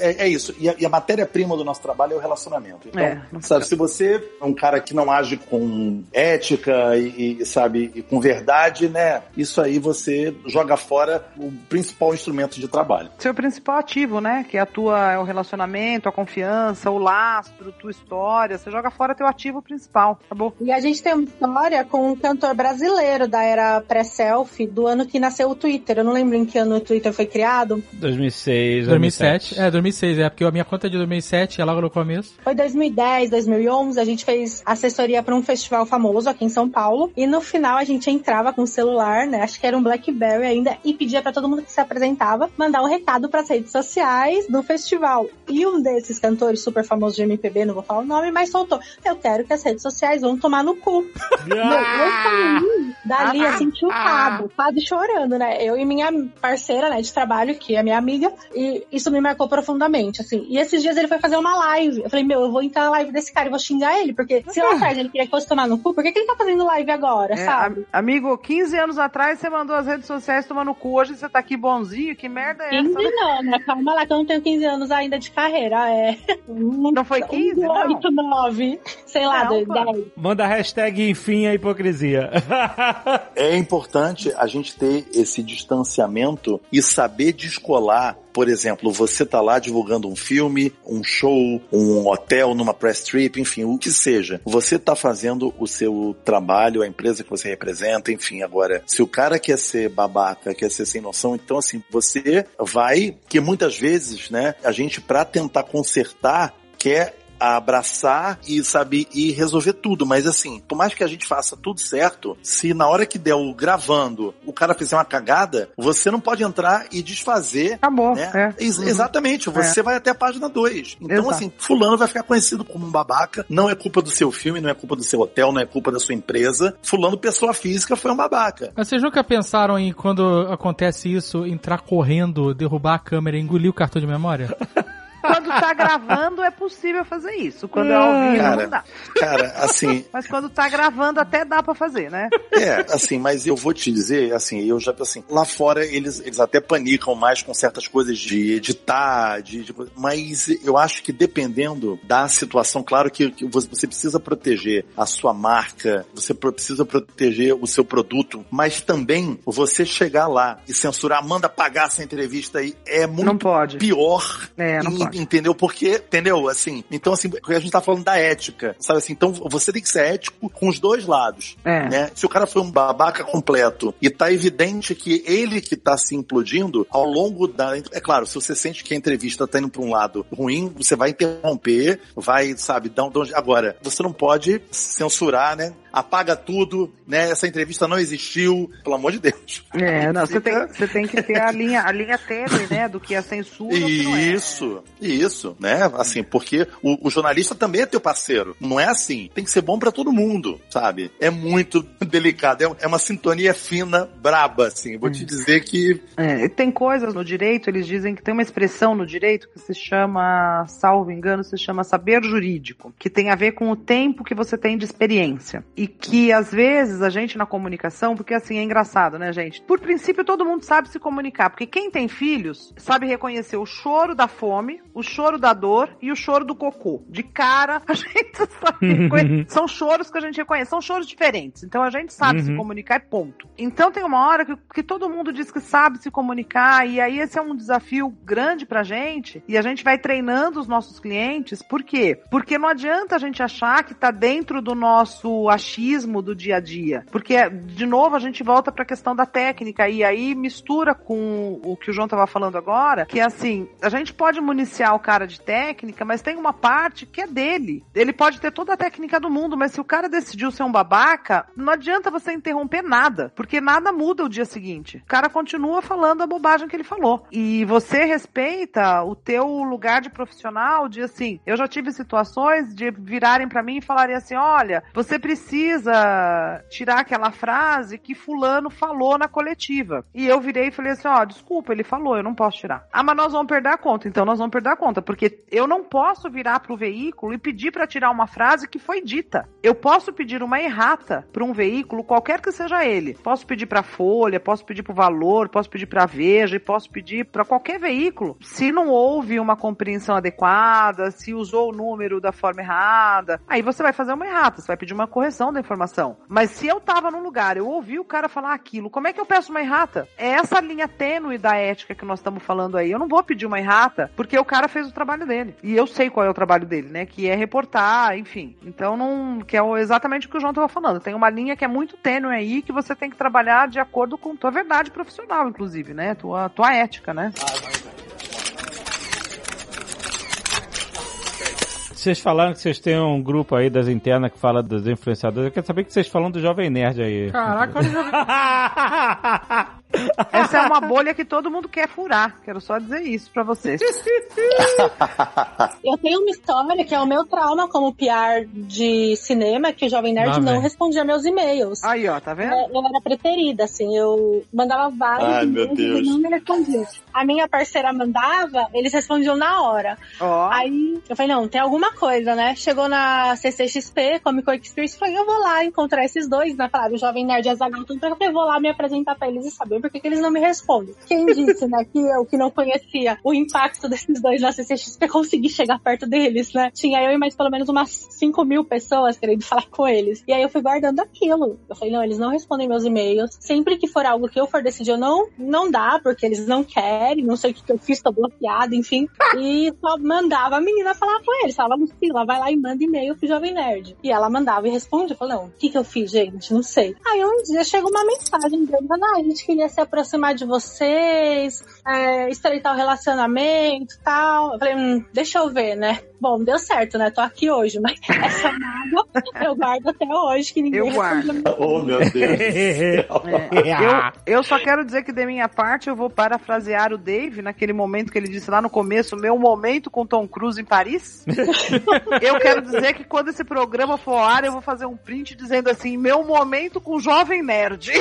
é, é isso. E a, a matéria-prima do nosso trabalho é o relacionamento. Então, É, não sabe, se você é um cara que não age com ética e, e, sabe, e com verdade, né? Isso aí você joga fora o principal instrumento de trabalho. Seu principal ativo, né? Que é a tua, é o relacionamento, a confiança, o lastro, tua história. Você joga fora teu ativo principal. Acabou. E a gente tem uma história com um cantor brasileiro da era pré-selfie, do ano que nasceu o Twitter. Eu não lembro em que ano o Twitter foi criado. 2006, 2007. É, 2006, é, porque a minha conta é de 2007, é logo no começo. Foi 2010, 2011, a gente fez assessoria para um festival famoso aqui em São Paulo. E no final a gente entrava com o celular, né? Acho que era um Blackberry ainda, e pedia para todo mundo que se apresentava mandar um recado para as redes sociais do festival. E um desses cantores super famosos de MPB, não vou falar o nome, mas soltou. Eu quero que as redes sociais vão tomar no cu. Meu, eu saí dali assim, chutado, quase chorando, né? Eu e minha parceira, né, de trabalho, que é minha amiga, e isso me marcou profundamente, assim. E esses dias ele foi fazer uma live. Eu falei, meu, eu vou entrar na live desse cara e vou xingar ele, porque se lá atrás ele queria que fosse tomar no cu, por que, que ele tá fazendo live agora, É, sabe? am- amigo, 15 anos atrás você mandou as redes sociais tomar no cu. Hoje você tá aqui bonzinho. Que merda é 15 essa? né? não, né? Calma lá, que eu não tenho 15 anos ainda de carreira. É. Não foi 15, não? 8, 9. Sei lá, Não, do- pô. 10. Manda a hashtag enfim a hipocrisia. é importante a gente ter esse distanciamento e saber descolar. Por exemplo, você tá lá divulgando um filme, um show, um hotel numa press trip, enfim, o que seja. Você tá fazendo o seu trabalho, a empresa que você representa, enfim. Agora, se o cara quer ser babaca, quer ser sem noção, então assim, você vai, que muitas vezes, né, a gente pra tentar consertar quer a abraçar e sabe e resolver tudo, mas assim, por mais que a gente faça tudo certo, se na hora que der o gravando, o cara fizer uma cagada, você não pode entrar e desfazer. Acabou. Né? É. Ex- Uhum. Exatamente, você É. vai até a página 2. Então, Exato. assim, fulano vai ficar conhecido como um babaca, não é culpa do seu filme, não é culpa do seu hotel, não é culpa da sua empresa. Fulano, pessoa física, foi um babaca. Mas vocês nunca pensaram em, quando acontece isso, entrar correndo, derrubar a câmera e engolir o cartão de memória? Quando tá gravando é possível fazer isso. Quando é ao vivo Cara. não dá. Cara, assim, Mas quando tá gravando até dá pra fazer, né? É, assim, mas eu vou te dizer, assim, eu já, assim, lá fora eles, eles até panicam mais com certas coisas de editar, de, de- mas eu acho que dependendo da situação, claro que, que você precisa proteger a sua marca, você precisa proteger o seu produto, mas também você chegar lá e censurar, manda pagar essa entrevista aí, é muito Não pode. pior. É, não E- pode. Entendeu? Porque, entendeu? Assim, então assim, a gente tá falando da ética, sabe assim? Então você tem que ser ético com os dois lados É. né? Se o cara foi um babaca completo e tá evidente que ele que tá se implodindo ao longo da. É claro, se você sente que a entrevista tá indo pra um lado ruim, você vai interromper, vai, sabe, dar um- Agora, você não pode censurar, né? Apaga tudo, né? Essa entrevista não existiu, pelo amor de Deus. É, não, você tem, você tem que ter a linha, a linha tênue, né? Do que é censura. e o que não é. Isso, isso, né? Assim, porque o, o jornalista também é teu parceiro. Não é assim. Tem que ser bom pra todo mundo, sabe? É muito delicado. É, é uma sintonia fina, braba, assim. Vou te dizer que. É, tem coisas no direito, eles dizem que tem uma expressão no direito que se chama, salvo engano, se chama saber jurídico, que tem a ver com o tempo que você tem de experiência. E que às vezes a gente na comunicação, porque assim é engraçado, né, gente? Por princípio todo mundo sabe se comunicar, porque quem tem filhos sabe reconhecer o choro da fome, o choro da dor e o choro do cocô. De cara, a gente sabe reconhecer. São choros que a gente reconhece, são choros diferentes. Então a gente sabe se Uhum. comunicar e ponto. Então tem uma hora que, que todo mundo diz que sabe se comunicar, e aí esse é um desafio grande pra gente, e a gente vai treinando os nossos clientes. Por quê? Porque não adianta a gente achar que tá dentro do nosso achismo do dia a dia. Porque, de novo, a gente volta pra questão da técnica, e aí mistura com o que o João tava falando agora, que é assim, a gente pode municiar o cara de técnica, mas tem uma parte que é dele. Ele pode ter toda a técnica do mundo, mas se o cara decidiu ser um babaca, não adianta você interromper nada, porque nada muda o dia seguinte. O cara continua falando a bobagem que ele falou. E você respeita o teu lugar de profissional de assim, eu já tive situações de virarem pra mim e falarem assim, olha, você precisa tirar aquela frase que fulano falou na coletiva. E eu virei e falei assim, ó, desculpa, ele falou, eu não posso tirar. Ah, mas nós vamos perder a conta. Então nós vamos perder a conta, porque eu não posso virar pro veículo e pedir pra tirar uma frase que foi dita. Eu posso pedir uma errata pra um veículo, qualquer que seja ele. Posso pedir pra Folha, posso pedir pro Valor, posso pedir pra Veja, e posso pedir pra qualquer veículo. Se não houve uma compreensão adequada, se usou o número da forma errada, aí você vai fazer uma errata, você vai pedir uma correção da informação. Mas se eu tava num lugar, eu ouvi o cara falar aquilo, como é que eu peço uma errata? É essa linha tênue da ética que nós estamos falando aí. Eu não vou pedir uma errata, porque o cara fez o trabalho dele. E eu sei qual é o trabalho dele, né? Que é reportar, enfim. Então não. Que é exatamente o que o João tava falando. Tem uma linha que é muito tênue aí que você tem que trabalhar de acordo com tua verdade profissional, inclusive, né? Tua, tua ética, né? Vocês falaram que vocês têm um grupo aí das internas que fala dos influenciadores. Eu quero saber que vocês falam do Jovem Nerd aí. Caraca, olha o jogo. Essa é uma bolha que todo mundo quer furar. Quero só dizer isso pra vocês. Eu tenho uma história que é o meu trauma como PR de cinema, que o Jovem Nerd Lá não respondia meus e-mails. Aí, ó, tá vendo? É, Eu era preterida, assim, eu mandava vários Ai, meu e-mails Deus. e não me respondia. A minha parceira mandava, eles respondiam na hora. Ó. Aí eu falei, não, tem alguma coisa, né? Chegou na CCXP, Comic Con Experience, falei, eu vou lá encontrar esses dois, né? Falaram, o Jovem Nerd e a Zagal, então eu vou lá me apresentar pra eles e saber por que, que eles não me respondem? Quem disse, né, que eu que não conhecia o impacto desses dois na CCXP consegui chegar perto deles, né? Tinha eu e mais pelo menos umas 5 mil pessoas querendo falar com eles. E aí eu fui guardando aquilo. Eu falei, não, eles não respondem meus e-mails. Sempre que for algo que eu for decidir, eu não, não dá, porque eles não querem, não sei o que, que eu fiz, tô bloqueada, enfim. E só mandava a menina falar com eles. Falava, Lucila, vai lá e manda e-mail pro Jovem Nerd. E ela mandava e respondia. Falei, não, o que, que eu fiz, gente? Não sei. Aí um dia chegou uma mensagem dele, ah, a gente queria se aproximar de vocês, é, estreitar o relacionamento e tal. Eu falei, hum, deixa eu ver, né? Bom, deu certo, né? Tô aqui hoje, mas essa mágoa eu guardo até hoje, que ninguém Eu guardo. Oh, meu Deus. É, eu, eu só quero dizer que, de minha parte, eu vou parafrasear o Dave naquele momento que ele disse lá no começo: meu momento com Tom Cruise em Paris. eu quero dizer que quando esse programa for ao ar, eu vou fazer um print dizendo assim: meu momento com o Jovem Nerd.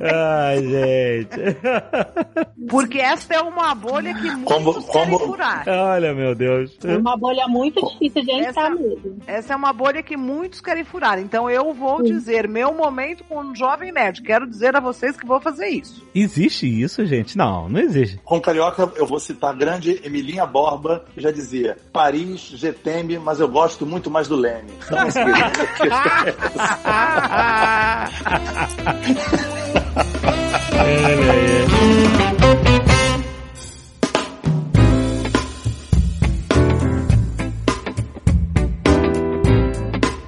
Ai, gente. Porque essa é uma bolha que muitos Como- furar. Olha, meu Deus. É uma bolha muito difícil de Essa- entrar mesmo. Essa é uma bolha que muitos querem furar. Então eu vou dizer meu momento com o Jovem Nerd. Quero dizer a vocês que vou fazer isso. Existe isso, gente? Não, não existe. Com carioca, eu vou citar a grande Emilinha Borba, que já dizia: Paris, GTM, mas eu gosto muito mais do Leme. Então, assim, Olha aí.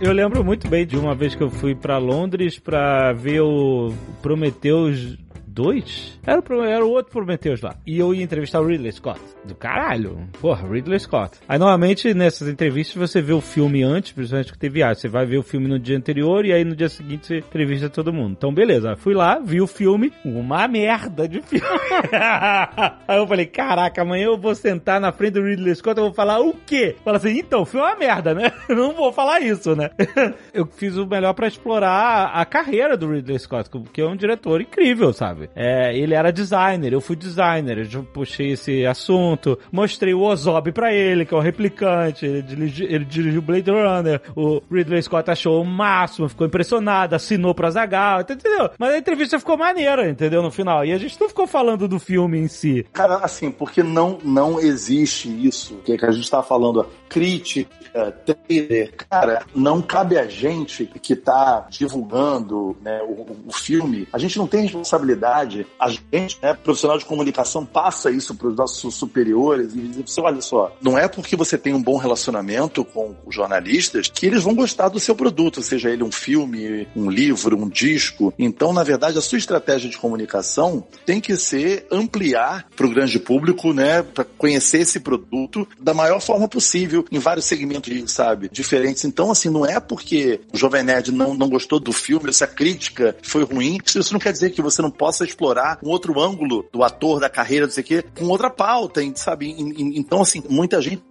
Eu lembro muito bem de uma vez que eu fui pra Londres pra ver o Prometheus 2? Era o, era o outro Prometheus lá. E eu ia entrevistar o Ridley Scott. Do caralho. Porra, Ridley Scott. Aí normalmente nessas entrevistas você vê o filme antes, principalmente que teve viagem. Você vai ver o filme no dia anterior e aí no dia seguinte você entrevista todo mundo. Então beleza, fui lá, vi o filme. Uma merda de filme. aí eu falei, caraca, amanhã eu vou sentar na frente do Ridley Scott e vou falar o quê? Fala assim, então, o filme é uma merda, né? Eu não vou falar isso, né? eu fiz o melhor pra explorar a carreira do Ridley Scott, que é um diretor incrível, sabe? É, ele era designer, eu fui designer, eu puxei esse assunto, mostrei o Ozob pra ele, que é o replicante, ele dirigiu, ele dirigiu Blade Runner, o Ridley Scott achou o máximo, ficou impressionado, assinou pra Zagal, entendeu? Mas a entrevista ficou maneira, entendeu? No final. E a gente não ficou falando do filme em si. Cara, assim, porque não, não existe isso que, que a gente tá falando, crítica, trailer. Cara, não cabe a gente que tá divulgando né, o, o filme, a gente não tem responsabilidade, a gente, né, profissional de comunicação, passa isso para os nossos superiores e diz assim, olha só, não é porque você tem um bom relacionamento com os jornalistas que eles vão gostar do seu produto, seja ele um filme, um livro, um disco. Então, na verdade, a sua estratégia de comunicação tem que ser ampliar para o grande público, né, para conhecer esse produto da maior forma possível em vários segmentos, sabe, diferentes. Então, assim, não é porque o Jovem Nerd não, não gostou do filme, se a crítica foi ruim, isso não quer dizer que você não possa explorar um outro ângulo do ator, da carreira, não sei o quê, com outra pauta, sabe? Então, assim, muita gente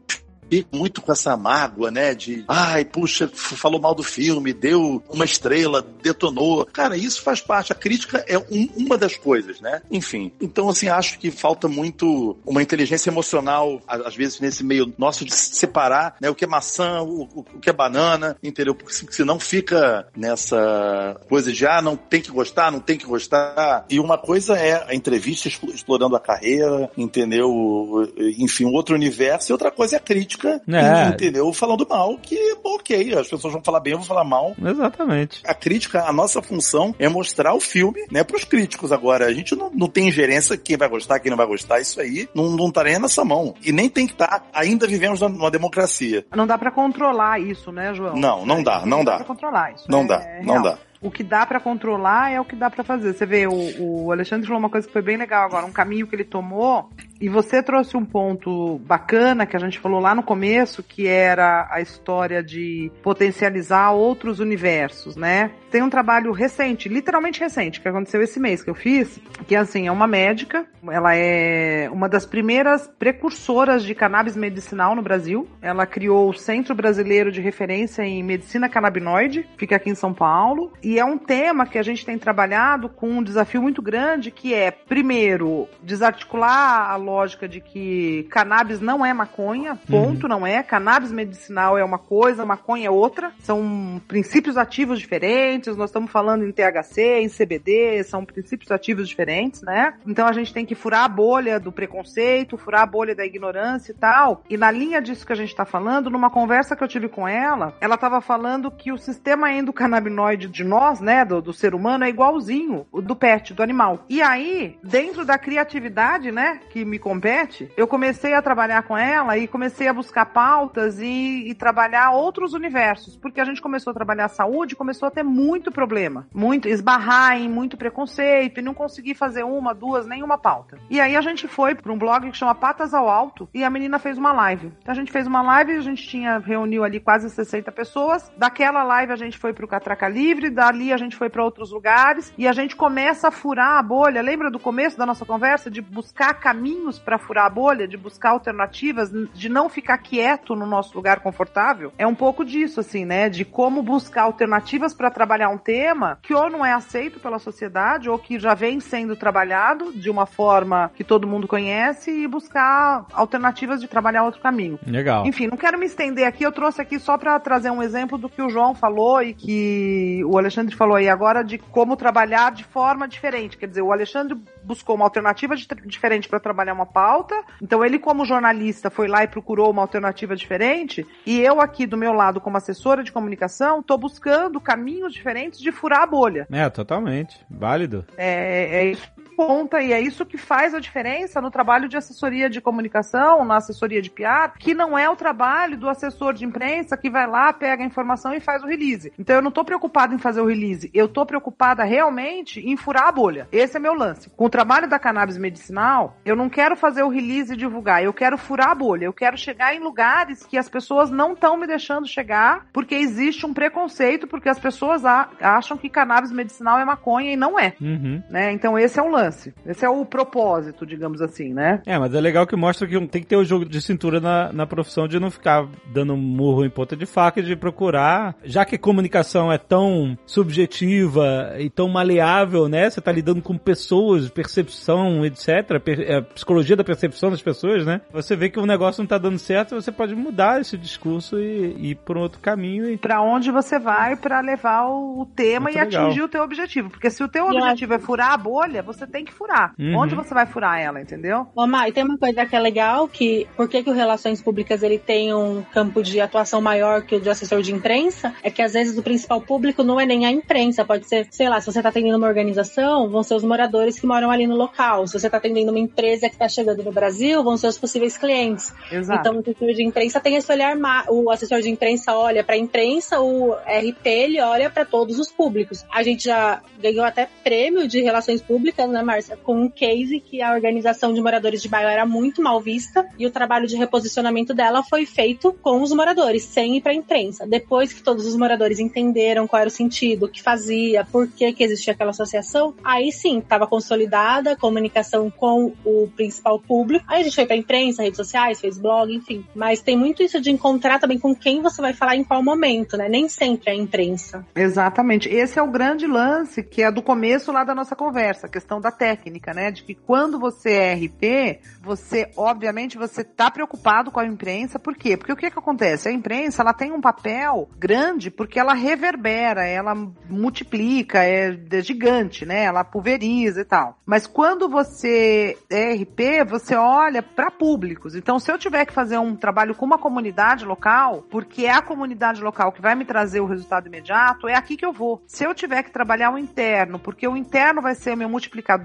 fica muito com essa mágoa, né? De, ai, puxa, falou mal do filme, deu uma estrela, detonou. Cara, isso faz parte. A crítica é um- uma das coisas, né? Enfim. Então, assim, acho que falta muito uma inteligência emocional, às vezes, nesse meio nosso de separar né, o que é maçã, o, o- o que é banana, entendeu? Porque se- senão fica nessa coisa de, ah, não tem que gostar, não tem que gostar. E uma coisa é a entrevista explo- explorando a carreira, entendeu? Enfim, um outro universo, e outra coisa é a crítica, É. entendeu? Falando mal, que, ok, as pessoas vão falar bem, eu vou falar mal. Exatamente. A crítica, a nossa função é mostrar o filme, né, pros críticos agora. A gente não, não tem ingerência quem vai gostar, quem não vai gostar, isso aí não, não tá nem na nossa mão. E nem tem que estar, ainda vivemos numa democracia. Não dá pra controlar isso, né, João? Não, não dá, não dá. pra controlar isso. Não é- dá, é não real. dá. O que dá pra controlar é o que dá pra fazer. Você vê, o, o Alexandre falou uma coisa que foi bem legal agora, um caminho que ele tomou, e você trouxe um ponto bacana que a gente falou lá no começo, que era a história de potencializar outros universos, né? Tem um trabalho recente, literalmente recente, que aconteceu esse mês que eu fiz, que assim, é uma médica, ela é uma das primeiras precursoras de cannabis medicinal no Brasil. Ela criou o Centro Brasileiro de Referência em Medicina Canabinoide, fica aqui em São Paulo, e é um tema que a gente tem trabalhado com um desafio muito grande, que é, primeiro, desarticular a lógica de que cannabis não é maconha, ponto, não é. Cannabis medicinal é uma coisa, maconha é outra. São princípios ativos diferentes, nós estamos falando em THC, em CBD, são princípios ativos diferentes, né? Então a gente tem que furar a bolha do preconceito, furar a bolha da ignorância e tal. E na linha disso que a gente está falando, numa conversa que eu tive com ela, ela estava falando que o sistema endocannabinoide de nós, né, do, do ser humano, é igualzinho o do pet, do animal. E aí, dentro da criatividade, né, que me compete, eu comecei a trabalhar com ela e comecei a buscar pautas e, e trabalhar outros universos, porque a gente começou a trabalhar a saúde, começou a ter muito problema, muito esbarrar em muito preconceito e não conseguir fazer uma, duas, nenhuma pauta. E aí a gente foi para um blog que chama Patas ao Alto e a menina fez uma live. Então a gente fez uma live, a gente tinha reuniu ali quase 60 pessoas. Daquela live a gente foi pro Catraca Livre, dali a gente foi para outros lugares e a gente começa a furar a bolha. Lembra do começo da nossa conversa de buscar caminhos para furar a bolha, de buscar alternativas, de não ficar quieto no nosso lugar confortável? É um pouco disso assim, né, de como buscar alternativas para trabalhar um tema que ou não é aceito pela sociedade ou que já vem sendo trabalhado de uma forma que todo mundo conhece e buscar alternativas de trabalhar outro caminho. Legal. Enfim, não quero me estender aqui, eu trouxe aqui só para trazer um exemplo do que o João falou e que o Alexandre falou aí agora de como trabalhar de forma diferente. Quer dizer, o Alexandre buscou uma alternativa de- diferente para trabalhar uma pauta, então ele, como jornalista, foi lá e procurou uma alternativa diferente, e eu aqui do meu lado, como assessora de comunicação, tô buscando caminhos diferentes de furar a bolha. É, totalmente. Válido. É, é isso que conta e é isso que faz a diferença no trabalho de assessoria de comunicação, na assessoria de PR, que não é o trabalho do assessor de imprensa que vai lá, pega a informação e faz o release. Então eu não tô preocupada em fazer o release, eu tô preocupada realmente em furar a bolha. Esse é meu lance. Com o trabalho da cannabis medicinal, eu não quero fazer o release e divulgar, eu quero furar a bolha, eu quero chegar em lugares que as pessoas não estão me deixando chegar, porque existe um preconceito, porque as pessoas acham que cannabis medicinal é maconha e não é Uhum. né? Então esse é o lance. Esse é o propósito, digamos assim, né? É, mas é legal que mostra que tem que ter o jogo de cintura na, na profissão de não ficar dando murro em ponta de faca e de procurar. Já que comunicação é tão subjetiva e tão maleável, né? Você tá lidando com pessoas, percepção, etc. per- é, psicologia da percepção das pessoas, né? Você vê que o negócio não tá dando certo, você pode mudar esse discurso e, e ir por um outro caminho e. Pra onde você vai pra levar o, tema Muito e legal. atingir o teu objetivo. Porque se o teu eu objetivo é furar a bolha, você tem que furar. Uhum. Onde você vai furar ela, entendeu? Ô, Mai, tem uma coisa que é legal, que por que, que o Relações Públicas ele tem um campo de atuação maior que o de assessor de imprensa? É que às vezes o principal público não é nem a imprensa, pode ser, sei lá, se você tá atendendo uma organização, vão ser os moradores que moram ali no local. Se você tá atendendo uma empresa que tá chegando no Brasil, vão ser os possíveis clientes. Exato. Então o assessor de imprensa tem esse olhar, o assessor de imprensa olha para a imprensa, o RP ele olha para todos os públicos. A gente já ganhou até prêmio de relações públicas, né, Márcia, com um case que a organização de moradores de bairro era muito mal vista e o trabalho de reposicionamento dela foi feito com os moradores, sem ir para a imprensa. Depois que todos os moradores entenderam qual era o sentido, o que fazia, por que que existia aquela associação, aí sim, estava consolidada a comunicação com o principal público. Aí a gente foi para imprensa, redes sociais, fez blog, enfim. Mas tem muito isso de encontrar também com quem você vai falar em qual momento, né? Nem sempre é a imprensa. Exatamente. Esse é o grande lance, que é do começo lá da nossa conversa, a questão da técnica, né? De que quando você é RP, você, obviamente, você tá preocupado com a imprensa. Por quê? Porque o que que acontece? A imprensa, ela tem um papel grande porque ela reverbera, ela multiplica, é, é gigante, né? Ela pulveriza e tal. Mas quando você é RP, você olha para públicos. Então, se eu tiver que fazer um trabalho com uma comunidade local, porque é a comunidade local que vai me trazer o resultado imediato, é aqui que eu vou. Se eu tiver que trabalhar o interno, porque o interno vai ser o meu multiplicador,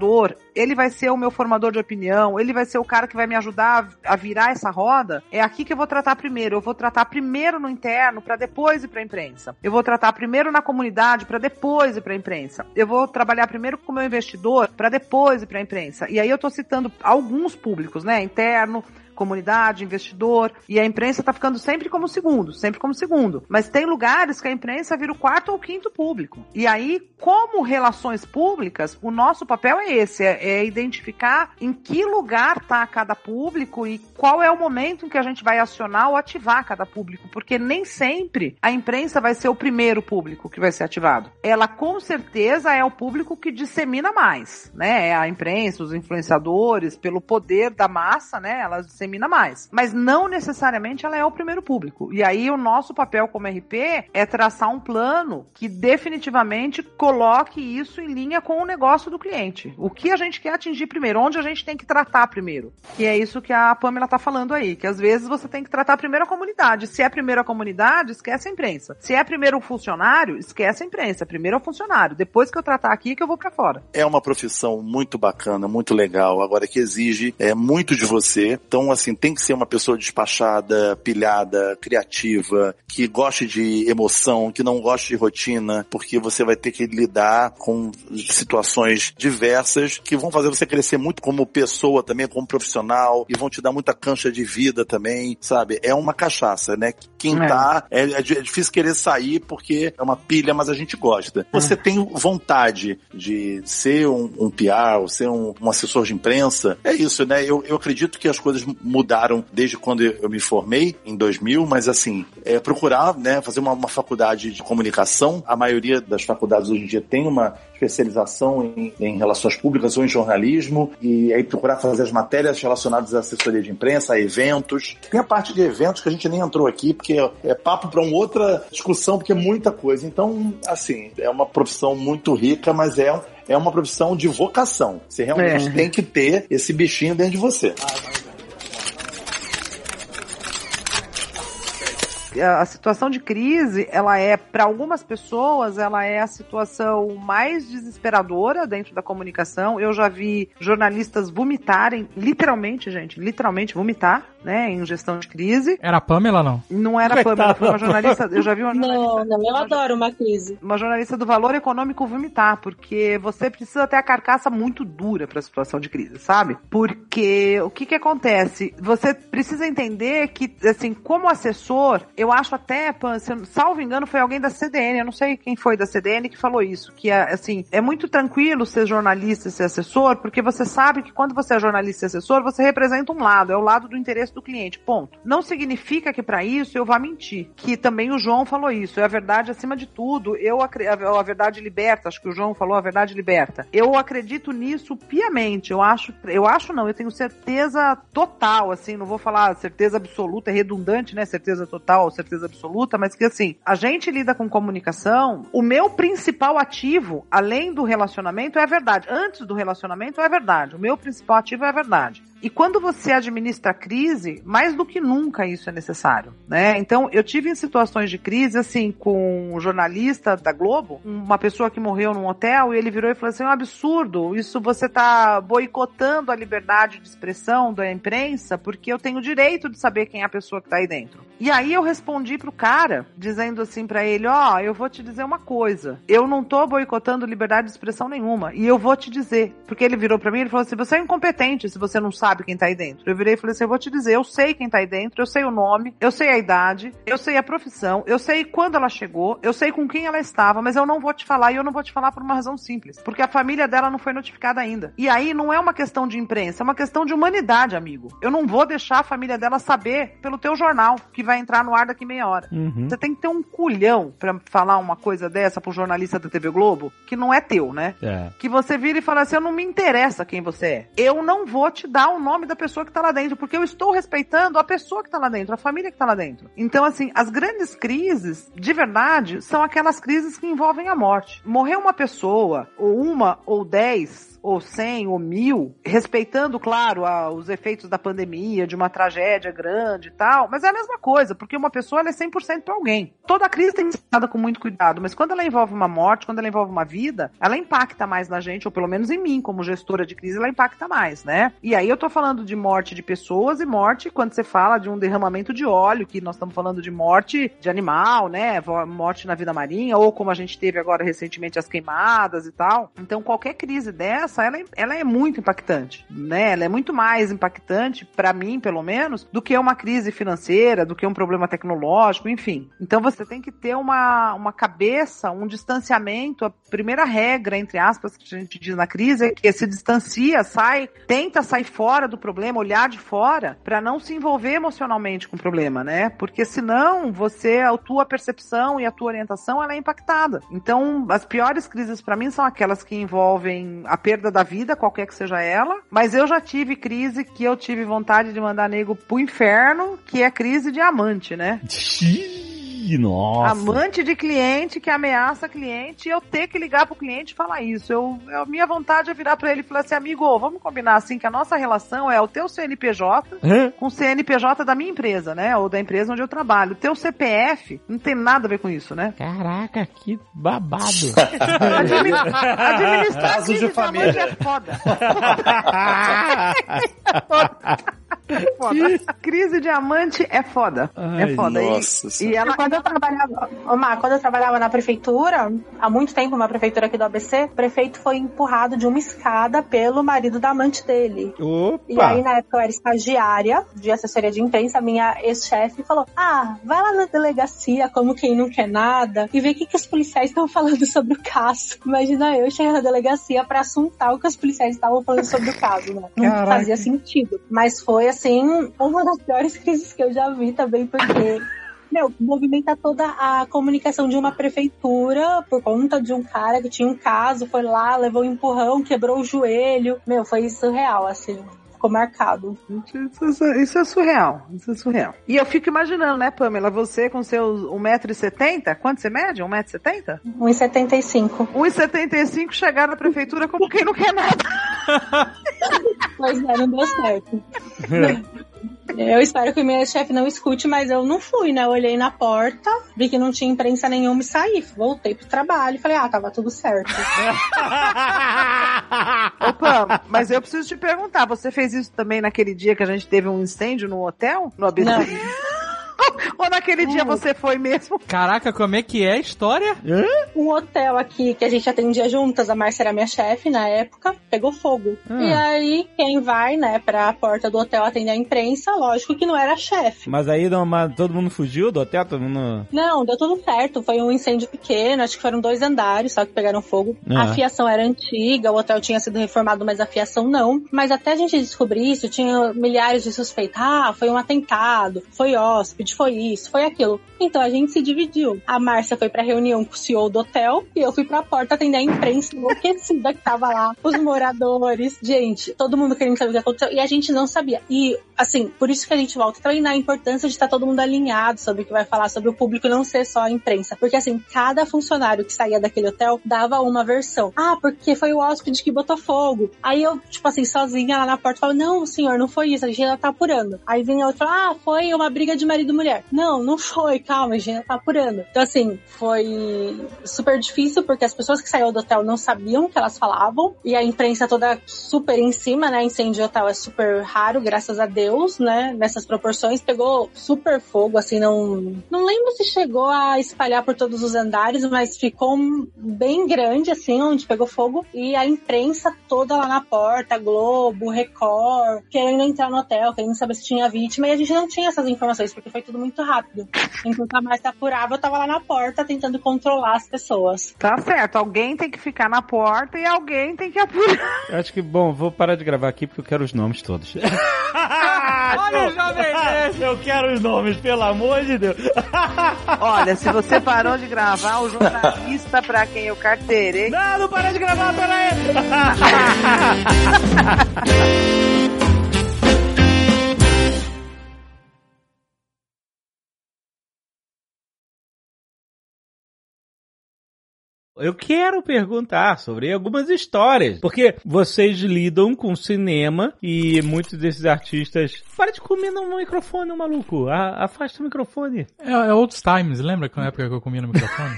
ele vai ser o meu formador de opinião, ele vai ser o cara que vai me ajudar a virar essa roda, é aqui que eu vou tratar primeiro. Eu vou tratar primeiro no interno para depois ir para a imprensa. Eu vou tratar primeiro na comunidade para depois ir para a imprensa. Eu vou trabalhar primeiro com o meu investidor para depois ir para a imprensa. E aí eu tô citando alguns públicos, né? Interno, comunidade, investidor, e a imprensa tá ficando sempre como segundo, sempre como segundo. Mas tem lugares que a imprensa vira o quarto ou quinto público. E aí, como relações públicas, o nosso papel é esse, é, é identificar em que lugar tá cada público e qual é o momento em que a gente vai acionar ou ativar cada público, porque nem sempre a imprensa vai ser o primeiro público que vai ser ativado. Ela com certeza é o público que dissemina mais, né? É a imprensa, os influenciadores, pelo poder da massa, né? Ela dissemina mais. Mas não necessariamente ela é o primeiro público. E aí o nosso papel como RP é traçar um plano que definitivamente coloque isso em linha com o negócio do cliente. O que a gente quer atingir primeiro, onde a gente tem que tratar primeiro. Que é isso que a Pamela tá falando aí, que às vezes você tem que tratar primeiro a comunidade. Se é primeiro a comunidade, esquece a imprensa. Se é primeiro o funcionário, esquece a imprensa. Primeiro é o funcionário. Depois que eu tratar aqui, que eu vou para fora. É uma profissão muito bacana, muito legal, agora que exige é, muito de você. Então, assim, tem que ser uma pessoa despachada, pilhada, criativa, que goste de emoção, que não goste de rotina, porque você vai ter que lidar com situações diversas que vão fazer você crescer muito como pessoa também, como profissional, e vão te dar muita cancha de vida também, sabe? É uma cachaça, né? Quem É. tá, é, é é difícil querer sair porque é uma pilha, mas a gente gosta. Você tem vontade de ser um, um PR, ou ser um, um assessor de imprensa, é isso, né? Eu, eu acredito que as coisas mudaram desde quando eu me formei, em 2000, mas assim, é procurar, né, fazer uma, uma faculdade de comunicação. A maioria das faculdades hoje em dia tem uma especialização em, em relações públicas ou em jornalismo, e aí procurar fazer as matérias relacionadas à assessoria de imprensa, a eventos. Tem a parte de eventos que a gente nem entrou aqui, porque é, é papo para uma outra discussão, porque é muita coisa. Então, assim, é uma profissão muito rica, mas é, é uma profissão de vocação. Você realmente É. tem que ter esse bichinho dentro de você. a a situação de crise, ela é, para algumas pessoas, ela é a situação mais desesperadora dentro da comunicação. Eu já vi jornalistas vomitarem, literalmente, gente, literalmente vomitar, né, em gestão de crise. Era a Pamela, não? Não era Coitada. Pamela, foi uma jornalista, eu já vi uma jornalista Não, não, eu adoro uma crise. uma jornalista do valor econômico vomitar, porque você precisa ter a carcaça muito dura para a situação de crise, sabe? Porque o que que acontece? Você precisa entender que, assim, como assessor, eu acho até, se eu- salvo engano, foi alguém da CDN, eu não sei quem foi da CDN que falou isso, que é, assim, é muito tranquilo ser jornalista e ser assessor, porque você sabe que quando você é jornalista e assessor, você representa um lado, é o lado do interesse do cliente, ponto. Não significa que para isso eu vá mentir, que também o João falou isso, é a verdade acima de tudo, eu a a verdade liberta, acho que o João falou a verdade liberta. Eu acredito nisso piamente, eu acho, eu acho não, eu tenho certeza total, assim, não vou falar certeza absoluta, é redundante, né, certeza total, certeza absoluta, mas que assim, a gente lida com comunicação, o meu principal ativo, além do relacionamento, é a verdade. Antes do relacionamento é a verdade, o meu principal ativo é a verdade. E quando você administra a crise, mais do que nunca isso é necessário, né? Então, eu tive em situações de crise, assim, com um jornalista da Globo, uma pessoa que morreu num hotel, e ele virou e falou assim, é um absurdo, isso você tá boicotando a liberdade de expressão da imprensa, porque eu tenho o direito de saber quem é a pessoa que tá aí dentro. E aí eu respondi pro cara, dizendo assim pra ele, ó, eu vou te dizer uma coisa, eu não tô boicotando liberdade de expressão nenhuma, e eu vou te dizer, porque ele virou pra mim e falou assim, você é incompetente se você não sabe quem tá aí dentro. Eu virei e falei assim, eu vou te dizer, eu sei quem tá aí dentro, eu sei o nome, eu sei a idade, eu sei a profissão, eu sei quando ela chegou, eu sei com quem ela estava, mas eu não vou te falar, e eu não vou te falar por uma razão simples, porque a família dela não foi notificada ainda. E aí não é uma questão de imprensa, é uma questão de humanidade, amigo. Eu não vou deixar a família dela saber pelo teu jornal, que vai entrar no ar daqui meia hora. Uhum. Você tem que ter um culhão pra falar uma coisa dessa pro jornalista da TV Globo, que não é teu, né? É. que você vira e fala assim: eu não me interessa quem você é. Eu não vou te dar o nome da pessoa que tá lá dentro, porque eu estou respeitando a pessoa que tá lá dentro, a família que tá lá dentro. Então, assim, as grandes crises, de verdade, são aquelas crises que envolvem a morte. Morreu uma pessoa, ou uma, ou dez, ou cem, ou mil, respeitando, claro, a- os efeitos da pandemia, de uma tragédia grande e tal, mas é a mesma coisa, porque uma pessoa é 100% para alguém. Toda crise tem que ser com muito cuidado, mas quando ela envolve uma morte, quando ela envolve uma vida, ela impacta mais na gente, ou pelo menos em mim, como gestora de crise, ela impacta mais, né? E aí eu tô falando de morte de pessoas e morte quando você fala de um derramamento de óleo, que nós estamos falando de morte de animal, né? Morte na vida marinha, ou como a gente teve agora recentemente as queimadas e tal. Então qualquer crise dessa, ela, é- ela é muito impactante, né? Ela é muito mais impactante, pra mim, pelo menos, do que uma crise financeira, do que um problema tecnológico, enfim. Então você tem que ter uma, uma cabeça, um distanciamento. A primeira regra, entre aspas, que a gente diz na crise é que se distancia, sai, tenta sair fora do problema, olhar de fora, pra não se envolver emocionalmente com o problema, né? Porque senão você, a tua percepção e a tua orientação, ela é impactada. Então, as piores crises pra mim são aquelas que envolvem a perda da vida, qualquer que seja ela. Mas eu já tive crise que eu tive vontade de mandar nego pro inferno, que é crise de amante, né? Ih, Nossa. Amante de cliente que ameaça cliente e eu ter que ligar pro cliente e falar isso. Eu, eu- a minha vontade é virar pra ele e falar assim, amigo, vamos combinar assim que a nossa relação é o teu CNPJ Hã? com o CNPJ da minha empresa, né? Ou da empresa onde eu trabalho. O teu CPF não tem nada a ver com isso, né? Caraca, que babado. Admi administrar Casos de crise família. amante é foda. foda. Crise de amante é foda. Ai, é foda. E- nossa e, senhora. ela Quando eu trabalhava, Má, quando eu trabalhava na prefeitura, há muito tempo, uma prefeitura aqui do ABC, o prefeito foi empurrado de uma escada pelo marido da amante dele. E aí, Opa. na época, eu era estagiária de assessoria de imprensa, minha ex-chefe falou: Ah, vai lá na delegacia, como quem não quer nada, e vê o que, que os policiais estão falando sobre o caso. Imagina eu chegar na delegacia pra assuntar o que os policiais estavam falando sobre o caso, né? Não Caraca. fazia sentido. Mas foi, assim, uma das piores crises que eu já vi também, porque. Meu, movimenta toda a comunicação de uma prefeitura por conta de um cara que tinha um caso, foi lá, levou um empurrão, quebrou o joelho. Meu, foi surreal, assim. Ficou marcado. Isso, é- isso é surreal. Isso é surreal. E eu fico imaginando, né, Pamela, você com seus 1,70m, quanto você mede? 1,70m? 1,75. 1,75m chegar na prefeitura como quem não quer nada. Pois é, não deu certo. Eu espero que o meu chefe não escute, mas eu não fui, né? Eu olhei na porta, vi que não tinha imprensa nenhuma e saí. Voltei pro trabalho. Falei, ah, tava tudo certo. Ô, Pam, mas eu preciso te perguntar, você fez isso também naquele dia que a gente teve um incêndio no hotel? No ABC? Não. Ou naquele dia Hum. você foi mesmo? Caraca, como é que é a história? Um hotel aqui que a gente atendia juntas, a Márcia era minha chefe na época, pegou fogo. Ah. E aí, quem vai, né, pra porta do hotel atender a imprensa, lógico que não era a chefe. Mas aí mas todo mundo fugiu do hotel? Todo mundo... Não, deu tudo certo. Foi um incêndio pequeno, acho que foram dois andares, só que pegaram fogo. Ah. A fiação era antiga, o hotel tinha sido reformado, mas a fiação não. Mas até a gente descobrir isso, tinha milhares de suspeitos. Ah, foi um atentado, foi hóspede, foi isso, foi aquilo. Então a gente se dividiu. A Márcia foi pra reunião com o CEO do hotel e eu fui pra porta atender a imprensa enlouquecida que tava lá, os moradores. Gente, todo mundo querendo saber o que aconteceu e a gente não sabia. E, assim, por isso que a gente volta a treinar a importância de estar todo mundo alinhado sobre o que vai falar sobre o público não ser só a imprensa. Porque, assim, cada funcionário que saía daquele hotel dava uma versão. Ah, porque foi o hóspede que botou fogo. Aí eu, tipo assim, sozinha lá na porta, falava, não, senhor, não foi isso, a gente ainda tá apurando. Aí vinha outro, ah, foi uma briga de marido e mulher. Não, não foi, calma, a gente tá apurando. Então, assim, foi super difícil, porque as pessoas que saíram do hotel não sabiam o que elas falavam, e a imprensa toda super em cima, né? Incêndio de hotel é super raro, graças a Deus, né? Nessas proporções, pegou super fogo, assim, não. Não lembro se chegou a espalhar por todos os andares, mas ficou bem grande, assim, onde pegou fogo, e a imprensa toda lá na porta, Globo, Record, querendo entrar no hotel, querendo saber se tinha vítima, e a gente não tinha essas informações, porque foi tudo muito rápido. Enquanto a Márcia apurava, eu tava lá na porta tentando controlar as pessoas. Tá certo, alguém tem que ficar na porta e alguém tem que apurar. Eu acho que, bom, vou parar de gravar aqui porque eu quero os nomes todos. Olha o Jovem Nerd! Eu quero os nomes, pelo amor de Deus. Olha, se você parou de gravar, o jornalista pra quem eu carteirei. Não, não para de gravar, peraí. Eu quero perguntar sobre algumas histórias, porque vocês lidam com cinema e muitos desses artistas. Para de comer no microfone, maluco. A- afasta o microfone. É, é outros times, lembra que na época que eu comia no microfone?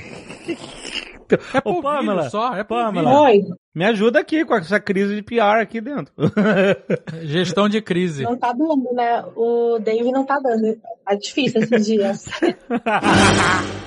É Ô, por Pamela, vídeo só, é por Pamela. Oi, Me ajuda aqui com essa crise de PR aqui dentro. Gestão de crise. não tá dando, né? O Dave não tá dando. Tá difícil esses dias.